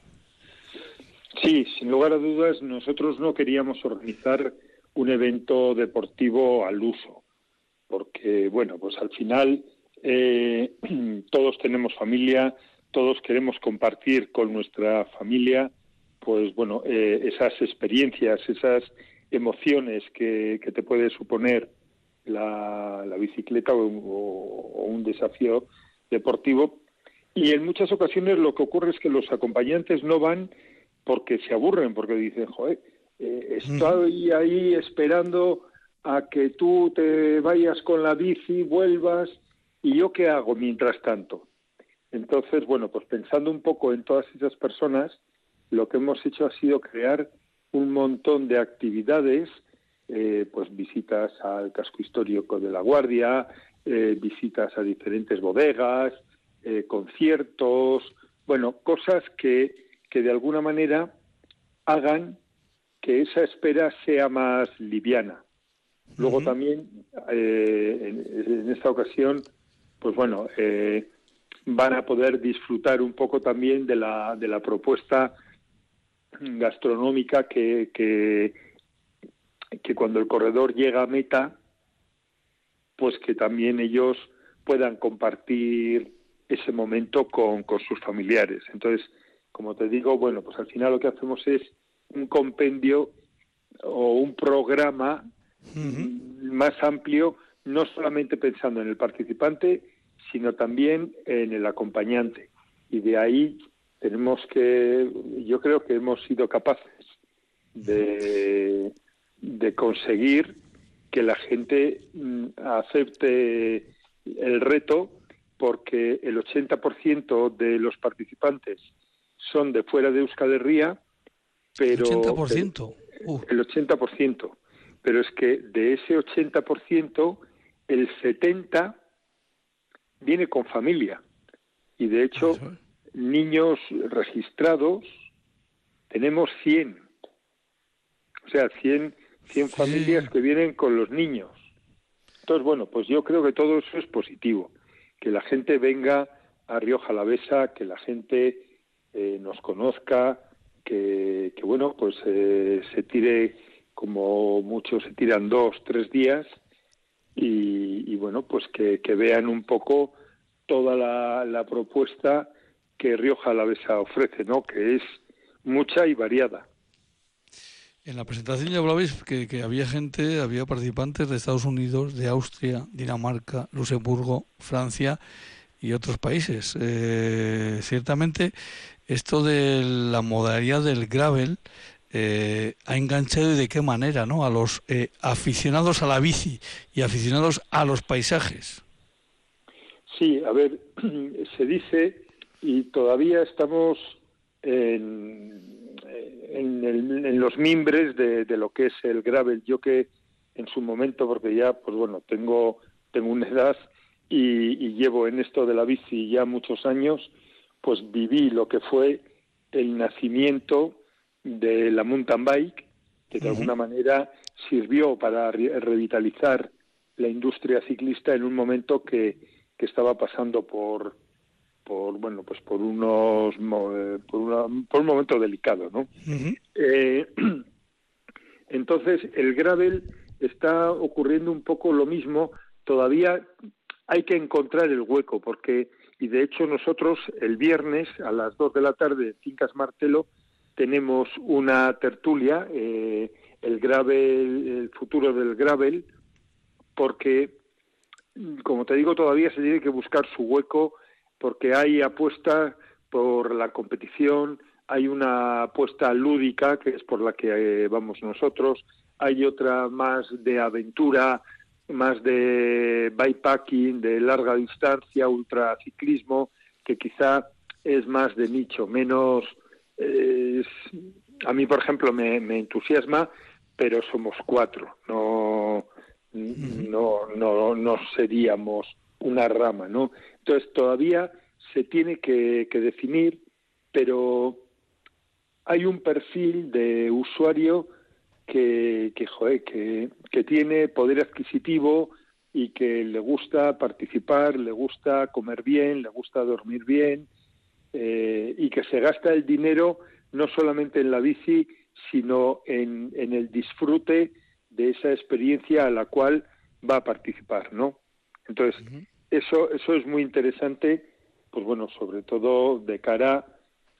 Sí, sin lugar a dudas, nosotros no queríamos organizar un evento deportivo al uso, porque, bueno, pues al final eh, todos tenemos familia, todos queremos compartir con nuestra familia, pues bueno, eh, esas experiencias, esas emociones que, te puede suponer la, bicicleta o, o, un desafío deportivo. Y en muchas ocasiones lo que ocurre es que los acompañantes no van porque se aburren, porque dicen, joder, eh, estoy ahí esperando a que tú te vayas con la bici, vuelvas, y yo qué hago mientras tanto. Entonces, bueno, pues pensando un poco en todas esas personas, lo que hemos hecho ha sido crear un montón de actividades, eh, pues visitas al casco histórico de La Guardia, eh, visitas a diferentes bodegas, conciertos, bueno, cosas que, que de alguna manera hagan que esa espera sea más liviana. Luego también, eh, en, esta ocasión, pues bueno, eh, van a poder disfrutar un poco también de la, de la propuesta gastronómica que, que, que cuando el corredor llega a meta, pues que también ellos puedan compartir ese momento con, con sus familiares. Entonces, como te digo, bueno, pues al final lo que hacemos es un compendio o un programa más amplio, no solamente pensando en el participante, sino también en el acompañante. Y de ahí tenemos que, yo creo que hemos sido capaces de, de conseguir que la gente mm, acepte el reto porque el 80% de los participantes son de fuera de Euskal Herria, pero... 80%. El 80%. Pero es que de ese 80%, el 70% viene con familia. Y de hecho, niños registrados, tenemos 100. O sea, 100, 100 familias que vienen con los niños. Entonces, bueno, pues yo creo que todo eso es positivo. Que la gente venga a Rioja Alavesa, que la gente eh, nos conozca, que, bueno, pues eh, se tire como muchos se tiran dos, tres días y, bueno, pues que, vean un poco toda la, propuesta que Rioja Alavesa ofrece, ¿no? Que es mucha y variada. En la presentación ya hablabais que, que, había gente, había participantes de Estados Unidos, de Austria, Dinamarca, Luxemburgo, Francia y otros países. Eh, ciertamente esto de la modalidad del gravel eh, ha enganchado y de qué manera ¿no? a los eh, aficionados a la bici y aficionados a los paisajes. Sí, a ver, se dice y todavía estamos en, en, los mimbres de, de, lo que es el gravel. Yo que en su momento, porque ya, pues bueno, tengo, tengo una edad y, y llevo en esto de la bici ya muchos años, pues viví lo que fue el nacimiento de la mountain bike, que de alguna manera sirvió para revitalizar la industria ciclista en un momento que, que estaba pasando por por bueno pues por unos eh, por, por un momento delicado no eh, entonces el gravel está ocurriendo un poco lo mismo. Todavía hay que encontrar el hueco porque y de hecho nosotros el viernes a las 2 de la tarde en Fincas Martelo tenemos una tertulia, eh, el gravel, el futuro del gravel, porque, como te digo, todavía se tiene que buscar su hueco, porque hay apuesta por la competición, hay una apuesta lúdica, que es por la que eh, vamos nosotros, hay otra más de aventura, más de bikepacking, de larga distancia, ultraciclismo, que quizá es más de nicho, menos... a mí, por ejemplo, me, entusiasma, pero somos cuatro, no, no, no, no seríamos una rama, ¿no? Entonces todavía se tiene que, definir, pero hay un perfil de usuario que, que, joder, que, que tiene poder adquisitivo y que le gusta participar, le gusta comer bien, le gusta dormir bien eh, y que se gasta el dinero no solamente en la bici, sino en, en el disfrute de esa experiencia a la cual va a participar, ¿no? Entonces, eso, eso es muy interesante, pues bueno, sobre todo de cara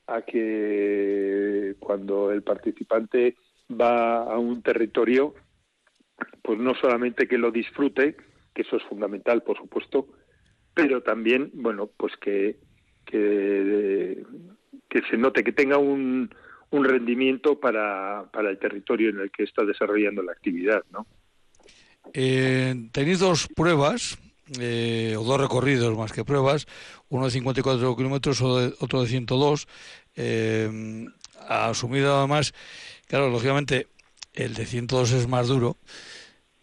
a que cuando el participante va a un territorio, pues no solamente que lo disfrute, que eso es fundamental, por supuesto, pero también, bueno, pues que, que, se note, que tenga un, un rendimiento para, para el territorio en el que está desarrollando la actividad, ¿no? Eh, tenéis dos pruebas, eh, o dos recorridos más que pruebas, uno de 54 kilómetros, otro de 102. Eh, asumido además, claro, lógicamente el de 102 es más duro,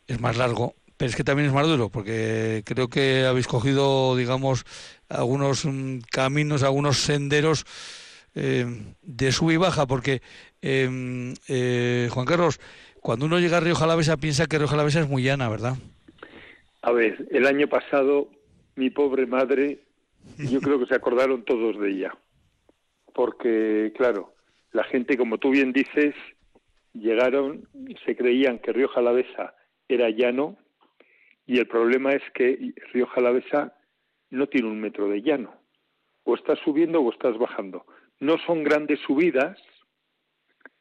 es más largo, pero es que también es más duro, porque creo que habéis cogido, digamos, algunos mm, caminos, algunos senderos eh, de sub y baja, porque em, eh, Juan Carlos, cuando uno llega a Río Jalavesa piensa que Río Jalavesa es muy llana, ¿verdad? A ver, el año pasado mi pobre madre, yo creo que se acordaron todos de ella, porque claro, la gente, como tú bien dices, llegaron, se creían que Río Jalavesa era llano y el problema es que Río Jalavesa no tiene un metro de llano. O estás subiendo o estás bajando. No son grandes subidas,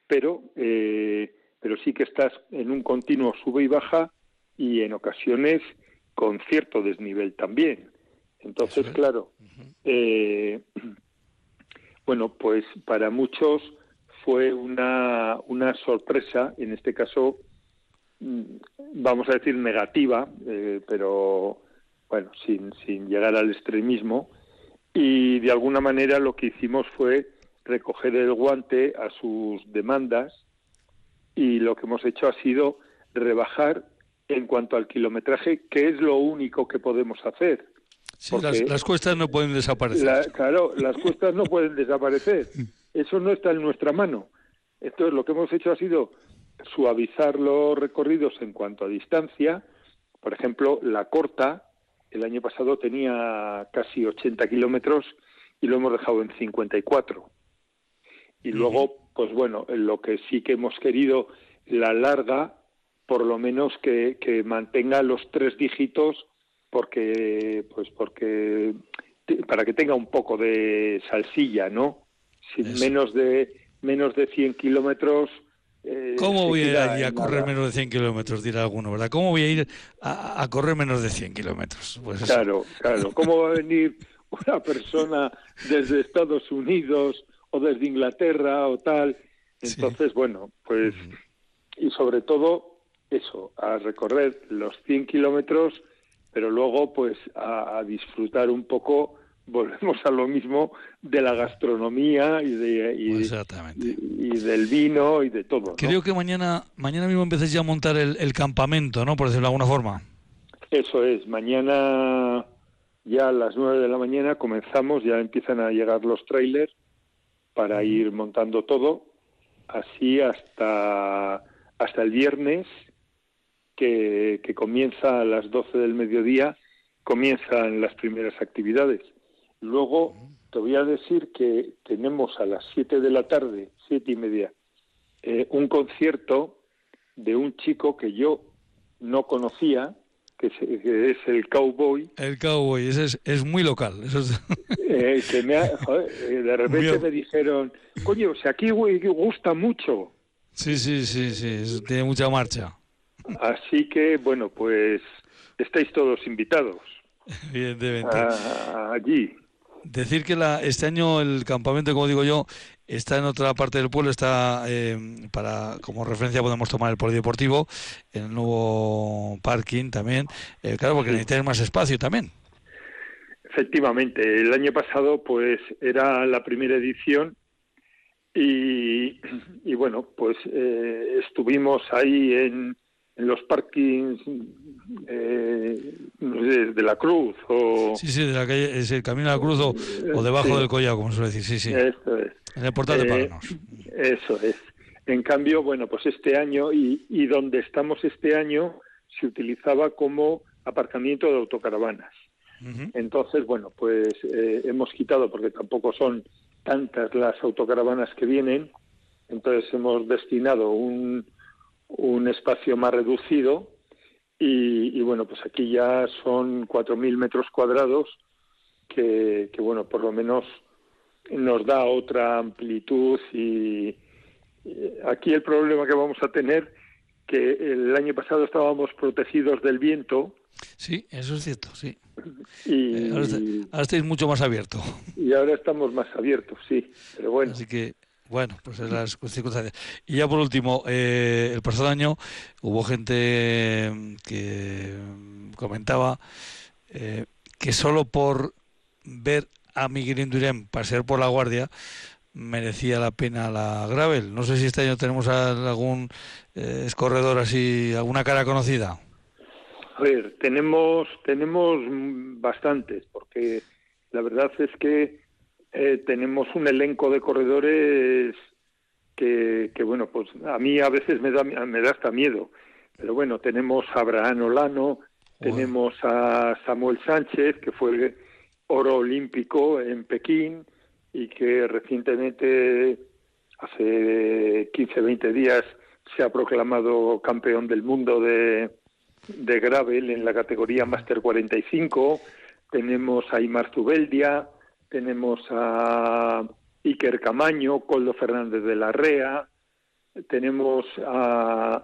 pero, eh, pero sí que estás en un continuo sube y baja y en ocasiones con cierto desnivel también. Entonces, claro, eh, bueno, pues para muchos fue una, una sorpresa, en este caso, mm, vamos a decir negativa, eh, pero bueno, sin, sin llegar al extremismo, y de alguna manera lo que hicimos fue recoger el guante a sus demandas y lo que hemos hecho ha sido rebajar en cuanto al kilometraje, que es lo único que podemos hacer. las, cuestas no pueden desaparecer. claro, las cuestas no pueden desaparecer. Eso no está en nuestra mano. Entonces, lo que hemos hecho ha sido suavizar los recorridos en cuanto a distancia. Por ejemplo, la corta, el año pasado tenía casi 80 kilómetros y lo hemos dejado en 54. Y luego, pues bueno, lo que sí que hemos querido, la larga, por lo menos que, que mantenga los tres dígitos, porque, pues porque, para que tenga un poco de salsilla, ¿no? Sin menos de menos de 100 kilómetros eh, ¿Cómo voy a ir allí a correr menos de 100 kilómetros? Dirá alguno, ¿verdad? ¿Cómo voy a ir a, correr menos de 100 kilómetros? Pues claro, claro. ¿Cómo va a venir una persona desde Estados Unidos o desde Inglaterra o tal? Entonces, bueno, pues, y sobre todo eso, a recorrer los 100 kilómetros, pero luego, pues, a disfrutar un poco volvemos a lo mismo de la gastronomía y, de, y, del vino y de todo. Creo que mañana mañana mismo empecéis ya a montar el, campamento, ¿no? Por decirlo de alguna forma. Eso es, mañana ya a las nueve de la mañana comenzamos, ya empiezan a llegar los trailers para ir montando todo, así hasta, hasta el viernes, que, que comienza a las doce del mediodía, comienzan las primeras actividades Luego te voy a decir que tenemos a las 7 de la tarde, siete y media, eh, un concierto de un chico que yo no conocía, que es, el Cowboy. El Cowboy, ese es, es muy local. Eso eh, que me eh, de repente me dijeron, coño, si aquí gusta mucho. Sí, sí, sí, sí, tiene mucha marcha. Así que, bueno, pues estáis todos invitados. Evidentemente. allí. Decir que la, este año el campamento, como digo yo, está en otra parte del pueblo, está eh, para como referencia podemos tomar el polideportivo, el nuevo parking también, eh, claro, porque necesitáis más espacio también. Efectivamente, el año pasado pues era la primera edición y, y bueno, pues eh, estuvimos ahí en, en los parkings eh, de la Cruz o sí sí de la calle es el camino a la Cruz o, debajo del collado como suele decir sí sí Esto es. en el portal de eh, Eso es. En cambio, bueno, pues este año y, y donde estamos este año se utilizaba como aparcamiento de autocaravanas. Entonces, bueno, pues eh, hemos quitado, porque tampoco son tantas las autocaravanas que vienen, entonces hemos destinado un, un espacio más reducido y, bueno, pues aquí ya son 4.000 metros cuadrados que, que, bueno, por lo menos nos da otra amplitud y, aquí el problema que vamos a tener que el año pasado estábamos protegidos del viento. Sí, eso es cierto, sí. Y, eh, ahora, estáis mucho más abiertos. Y ahora estamos más abiertos, sí. Pero bueno. Así que bueno, pues es las circunstancias. Y ya por último, eh, el pasado año hubo gente mm, que mm, comentaba eh, que solo por ver a Miguel Indurén pasear por la guardia merecía la pena la Gravel. No sé si este año tenemos algún eh, escorredor así, alguna cara conocida. A ver, tenemos, tenemos bastantes, porque la verdad es que eh, tenemos un elenco de corredores que, que, bueno, pues a mí a veces me da, me da hasta miedo. Pero bueno, tenemos a Abraham Olano, tenemos a Samuel Sánchez, que fue oro olímpico en Pekín y que recientemente, hace 15, 20 días, se ha proclamado campeón del mundo de, de gravel en la categoría Master 45. Tenemos a Imar Zubeldia, tenemos a Iker Camaño, Coldo Fernández de la Rea, tenemos a,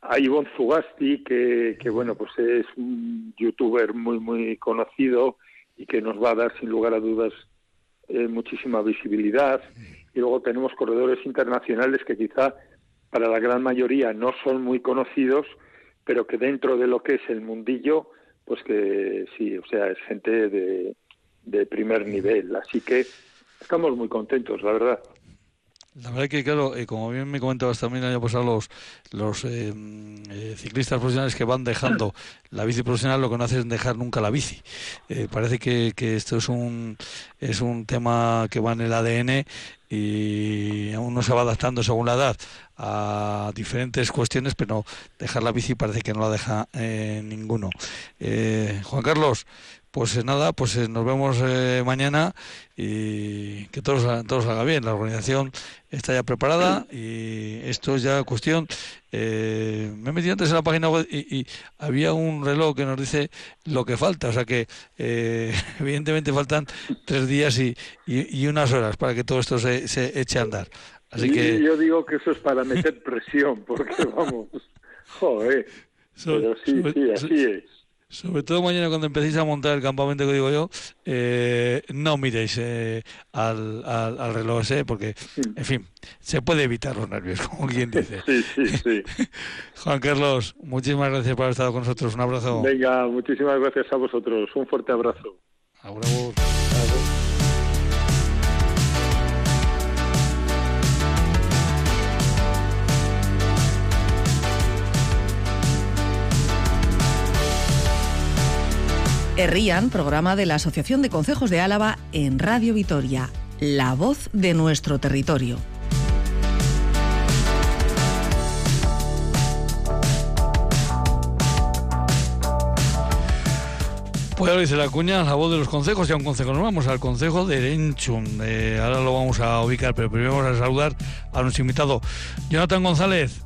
a Ivonne Zugasti, que, que, bueno, pues es un youtuber muy, muy conocido y que nos va a dar sin lugar a dudas eh, muchísima visibilidad. Y luego tenemos corredores internacionales que quizá para la gran mayoría no son muy conocidos, pero que dentro de lo que es el mundillo, pues que sí, o sea, es gente de, de primer nivel. Así que estamos muy contentos, la verdad. La verdad que, claro, eh, como bien me comentabas también el año pasado, los, los eh, eh, ciclistas profesionales que van dejando la bici profesional lo que no hacen es dejar nunca la bici. parece que, que, esto es un, es un tema que va en el ADN y uno se va adaptando según la edad a diferentes cuestiones, pero dejar la bici parece que no la deja ninguno. Juan Carlos, pues eh, nada, pues eh, nos vemos eh, mañana y que todos todos salga bien. La organización está ya preparada y esto es ya cuestión. me he metido antes en la página web y, había un reloj que nos dice lo que falta, o sea que evidentemente faltan tres días y, y, unas horas para que todo esto se, se eche a andar. Así que yo digo que eso es para meter presión, porque vamos, joder. Pero sí, sí, así es. Sobre todo mañana cuando empecéis a montar el campamento que digo yo, eh, no miréis eh, al, al, reloj ese porque, en fin, se puede evitar los nervios, como quien dice. Sí, sí, sí. Juan Carlos, muchísimas gracias por haber estado con nosotros. Un abrazo. Venga, muchísimas gracias a vosotros. Un fuerte abrazo. Abrazo. Errían, programa de la Asociación de Consejos de Álava en Radio Vitoria, la voz de nuestro territorio. Pues ahora dice la cuña, la voz de los consejos y a un consejo. Nos vamos al consejo de Erenchun. Eh, ahora lo vamos a ubicar, pero primero vamos a saludar a nuestro invitado, Jonathan González.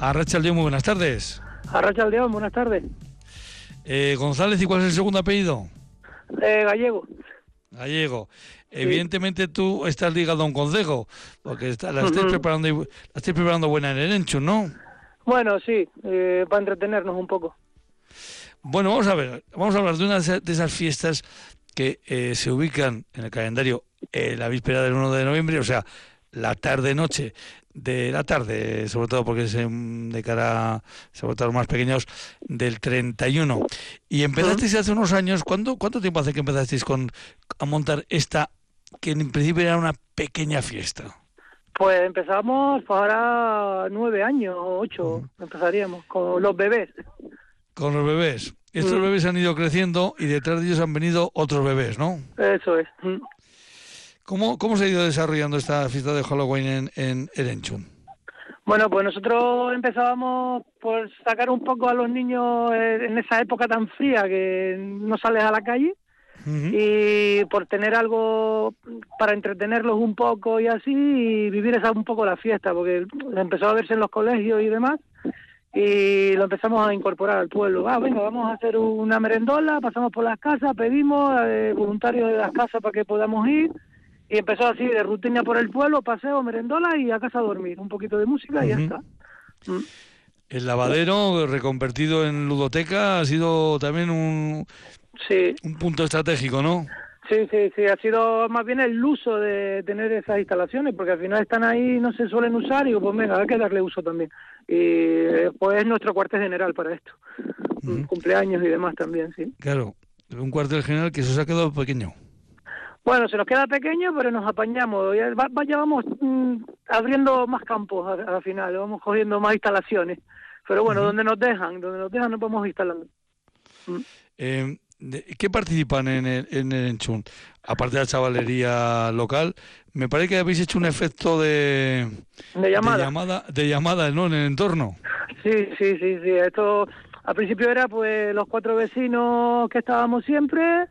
A Rachel muy buenas tardes. A Rachel buenas tardes. Eh, González, ¿y cuál es el segundo apellido? Eh, gallego. Gallego. Evidentemente tú estás ligado a un consejo, porque la, estáis preparando, la estáis preparando buena en el Enchu, ¿no? Bueno, sí, eh, para entretenernos un poco. Bueno, vamos a ver, vamos a hablar de una de esas fiestas que eh, se ubican en el calendario la víspera del 1 de noviembre, o sea, la tarde-noche de la tarde, sobre todo porque es de cara, sobre todo a los más pequeños, del 31. Y empezasteis hace unos años, ¿cuánto, ¿cuánto tiempo hace que empezasteis con, a montar esta, que en principio era una pequeña fiesta? Pues empezamos pues ahora nueve años, ocho, empezaríamos, con los bebés. Con los bebés. Estos bebés han ido creciendo y detrás de ellos han venido otros bebés, ¿no? Eso es. ¿Cómo, ¿Cómo se ha ido desarrollando esta fiesta de Halloween en, en Erenchun? Bueno, pues nosotros empezábamos por sacar un poco a los niños eh, en esa época tan fría que no sales a la calle y por tener algo para entretenerlos un poco y así y vivir esa un poco la fiesta porque empezó a verse en los colegios y demás y lo empezamos a incorporar al pueblo. Ah, venga, vamos a hacer una merendola, pasamos por las casas, pedimos eh, voluntarios de las casas para que podamos ir y empezó así de rutina por el pueblo, paseo, merendola y a casa a dormir, un poquito de música y ya está. Mm. El lavadero reconvertido en ludoteca ha sido también un, sí. un punto estratégico, ¿no? Sí, sí, sí, ha sido más bien el uso de tener esas instalaciones, porque al final están ahí, no se suelen usar, y pues venga, hay que darle uso también. Y pues es nuestro cuartel general para esto. Cumpleaños y demás también, sí. Claro, un cuartel general que eso se ha quedado pequeño. Bueno, se nos queda pequeño, pero nos apañamos. Ya, ya vamos mm, abriendo más campos al, final, vamos cogiendo más instalaciones. Pero bueno, donde nos dejan, donde nos dejan nos vamos instalando. Mm. Eh, ¿Qué participan en el, en el Enchun? Aparte de la chavalería local, me parece que habéis hecho un efecto de, de llamada. de llamada, de llamada ¿no? en el entorno. Sí, sí, sí, sí. Esto al principio era pues los cuatro vecinos que estábamos siempre,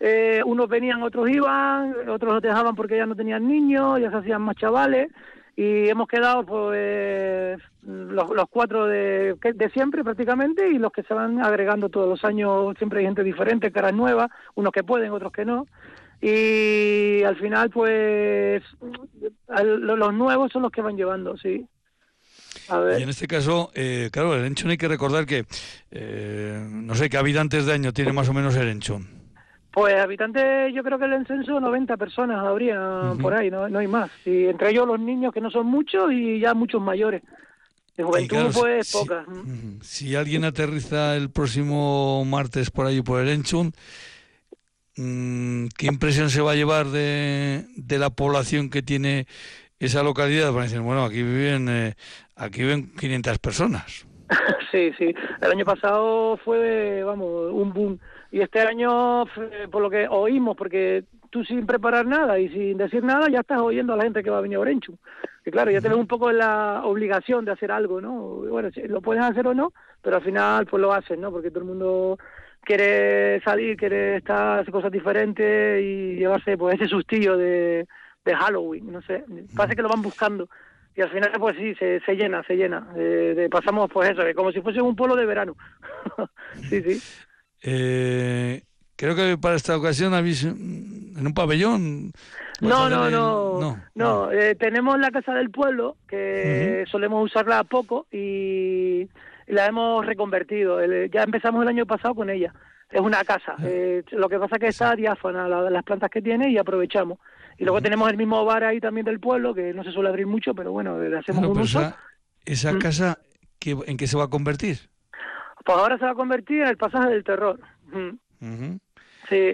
eh, unos venían, otros iban, otros los dejaban porque ya no tenían niños, ya se hacían más chavales y hemos quedado pues los, cuatro de, de siempre prácticamente y los que se van agregando todos los años, siempre hay gente diferente, caras nuevas, unos que pueden, otros que no. Y al final pues los nuevos son los que van llevando, sí. A ver. Y en este caso, eh, claro, el Enchón hay que recordar que, eh, no sé, ¿qué habitantes de año tiene más o menos el Enchón? Pues habitantes, yo creo que el encenso 90 personas habría por ahí, no, no hay más. Y entre ellos los niños que no son muchos y ya muchos mayores. De juventud pues si, pocas. Si, alguien aterriza el próximo martes por ahí por el Enchun, mm, ¿qué impresión se va a llevar de, de la población que tiene esa localidad? Van a decir, bueno, aquí viven, eh, aquí viven 500 personas. sí, sí. El año pasado fue, vamos, un boom y este año, por lo que oímos, porque tú sin preparar nada y sin decir nada, ya estás oyendo a la gente que va a venir a Orenchu. Que claro, ya tenés un poco la obligación de hacer algo, ¿no? Bueno, lo puedes hacer o no, pero al final pues lo haces, ¿no? Porque todo el mundo quiere salir, quiere estar, hacer cosas diferentes y llevarse pues ese sustillo de, de Halloween, no sé. Parece que lo van buscando y al final pues sí se, se llena se llena de, pasamos pues eso como si fuese un pueblo de verano sí sí eh, creo que para esta ocasión habéis en un pabellón. No, no, no, no, eh, tenemos la casa del pueblo que solemos usarla poco y, la hemos reconvertido. ya empezamos el año pasado con ella. Es una casa. Ah. Eh, lo que pasa es que está diáfana las plantas que tiene y aprovechamos. Y luego tenemos el mismo bar ahí también del pueblo que no se suele abrir mucho, pero bueno, le hacemos un uso. Esa, mm. casa, ¿en qué se va a convertir? Pues ahora se va a convertir en el pasaje del terror. Sí,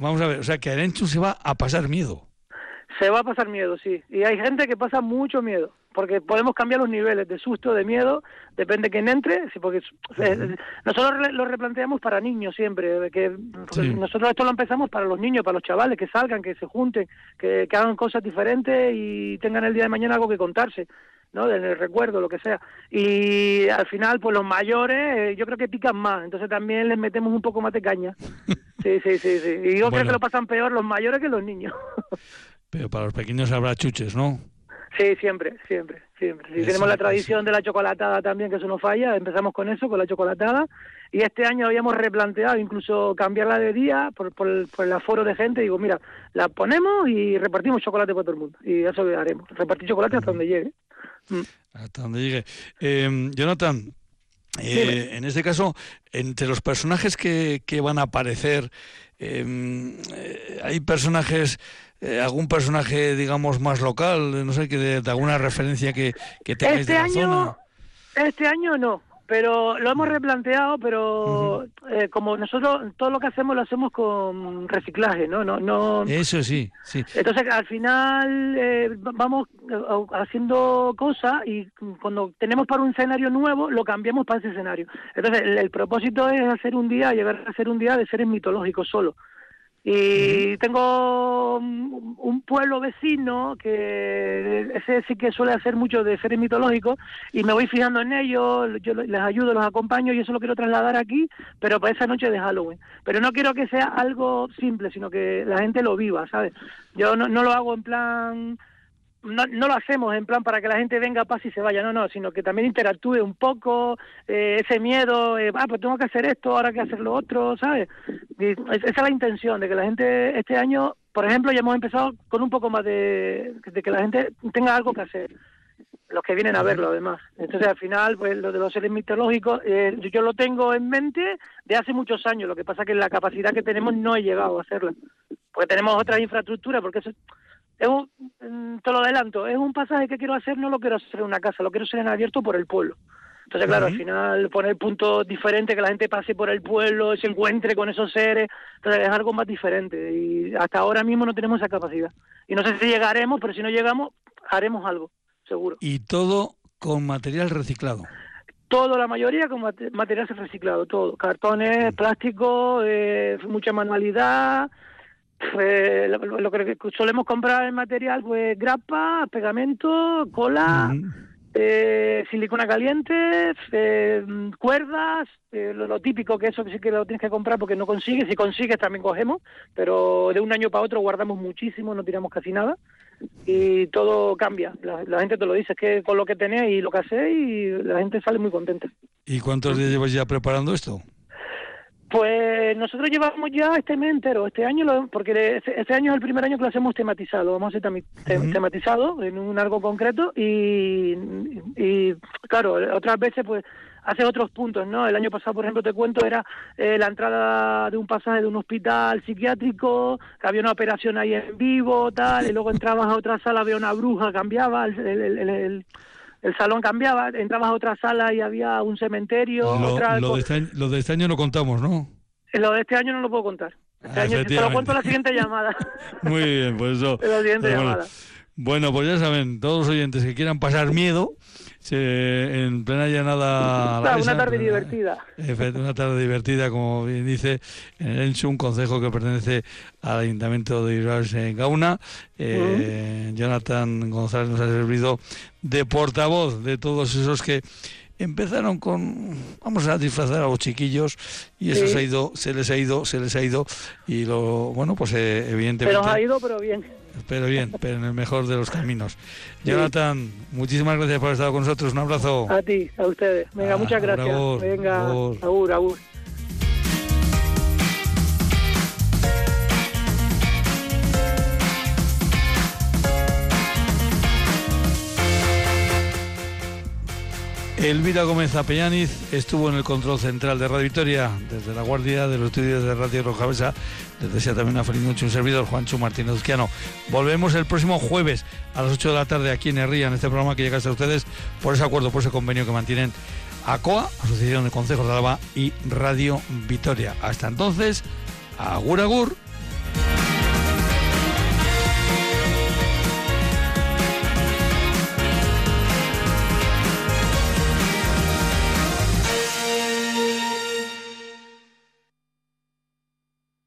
vamos a ver, o sea que Arenchu se va a pasar miedo. Se va a pasar miedo, sí. Y hay gente que pasa mucho miedo, porque podemos cambiar los niveles de susto, de miedo, depende de quién entre, porque eh, nosotros lo replanteamos para niños siempre, que nosotros esto lo empezamos para los niños, para los chavales, que salgan, que se junten, que, que hagan cosas diferentes y tengan el día de mañana algo que contarse. ¿No? En el recuerdo, lo que sea. Y al final, pues los mayores, eh, yo creo que pican más, entonces también les metemos un poco más de caña. Sí, sí, sí, sí. Y yo creo que lo pasan peor los mayores que los niños. Pero para los pequeños habrá chuches, ¿no? Sí, siempre, siempre, siempre. Si tenemos la tradición de la chocolatada también, que eso no falla, empezamos con eso, con la chocolatada, y este año habíamos replanteado incluso cambiarla de día por, por, el, por el aforo de gente, digo, mira, la ponemos y repartimos chocolate para todo el mundo, y eso lo haremos, repartir chocolate hasta donde llegue. Mm. Hasta donde llegue. Eh, Jonathan, eh, en este caso, entre los personajes que, que van a aparecer, em, eh, hay personajes, eh, algún personaje, digamos, más local, no sé, que de, alguna referencia que, que tengáis este de la año, zona. Este año no, pero lo hemos replanteado, pero eh, como nosotros todo lo que hacemos lo hacemos con reciclaje, ¿no? no, no Eso sí, sí. Entonces al final eh, vamos eh, haciendo cosas y cuando tenemos para un escenario nuevo lo cambiamos para ese escenario. Entonces el, propósito es hacer un día, llegar a hacer un día de seres mitológicos solo Y tengo un pueblo vecino que ese sí que suele hacer mucho de seres mitológicos y me voy fijando en ellos, yo les ayudo, los acompaño y eso lo quiero trasladar aquí, pero para esa noche de Halloween. Pero no quiero que sea algo simple, sino que la gente lo viva, ¿sabes? Yo no, no lo hago en plan no, no, lo hacemos en plan para que la gente venga, pase y se vaya, no, no, sino que también interactúe un poco, eh, ese miedo, eh, ah, pues tengo que hacer esto, ahora que hacer lo otro, ¿sabes? esa es la intención, de que la gente este año, por ejemplo, ya hemos empezado con un poco más de, de que la gente tenga algo que hacer los que vienen a verlo además. Entonces al final, pues lo de los seres mitológicos, eh, yo lo tengo en mente de hace muchos años, lo que pasa que la capacidad que tenemos no he llegado a hacerla, porque tenemos otras infraestructuras, porque eso es un, mm, te lo adelanto, es un pasaje que quiero hacer, no lo quiero hacer en una casa, lo quiero hacer en abierto por el pueblo. Entonces, claro, al final poner puntos diferentes, que la gente pase por el pueblo, se encuentre con esos seres, entonces es algo más diferente. Y hasta ahora mismo no tenemos esa capacidad. Y no sé si llegaremos, pero si no llegamos, haremos algo, seguro. Y todo con material reciclado. Todo, la mayoría con material reciclado, todo. Cartones, plástico, eh, mucha manualidad, pues, lo, que solemos comprar en material, pues grapa, pegamento, cola, eh, silicona caliente, eh, cuerdas, eh, lo, típico que eso que sí que lo tienes que comprar porque no consigues, si consigues también cogemos, pero de un año para otro guardamos muchísimo, no tiramos casi nada y todo cambia. La, gente te lo dice, es que con lo que tenés y lo que haces y la gente sale muy contenta. ¿Y cuántos días llevas ya preparando esto? Pues nosotros llevamos ya este mes entero, este año, porque este, este año es el primer año que lo hacemos tematizado, vamos a hacer tematizado en un algo concreto y, y, claro, otras veces pues hace otros puntos, ¿no? El año pasado, por ejemplo, te cuento, era eh, la entrada de un pasaje de un hospital psiquiátrico, que había una operación ahí en vivo, tal, y luego entrabas a otra sala, había una bruja, cambiaba el, el el salón cambiaba, entrabas a otra sala y había un cementerio. Lo, lo, de, este año, lo de este año no contamos, ¿no? Lo de este año no lo puedo contar. Este ah, año, te lo cuento en la siguiente llamada. Muy bien, pues eso. En la siguiente llamada. Bueno, pues ya saben, todos los oyentes que quieran pasar miedo, en plena llanada. una tarde divertida. Una tarde divertida, como bien dice, en el Ensu, un consejo que pertenece al Ayuntamiento de Iras en Gauna. Eh, Jonathan González nos ha servido de portavoz de todos esos que empezaron con vamos a disfrazar a los chiquillos y eso se ha ido se les ha ido se les ha ido y lo bueno pues eh, evidentemente pero ha ido pero bien pero bien, pero en el mejor de los caminos. Jonathan, muchísimas gracias por haber estado con nosotros. Un abrazo. A ti, a ustedes. Venga, ah, muchas gracias. Venga, agur, agur. Elvira Gómez Apellaniz estuvo en el control central de Radio Victoria, desde la guardia de los estudios de Radio Rojavesa. Les desea también una feliz noche un servidor, Juancho Martínez Uzquiano. Volvemos el próximo jueves a las 8 de la tarde aquí en Herría, en este programa que llega hasta ustedes por ese acuerdo, por ese convenio que mantienen ACOA, Asociación de Consejos de Alaba y Radio Victoria. Hasta entonces, agur agur.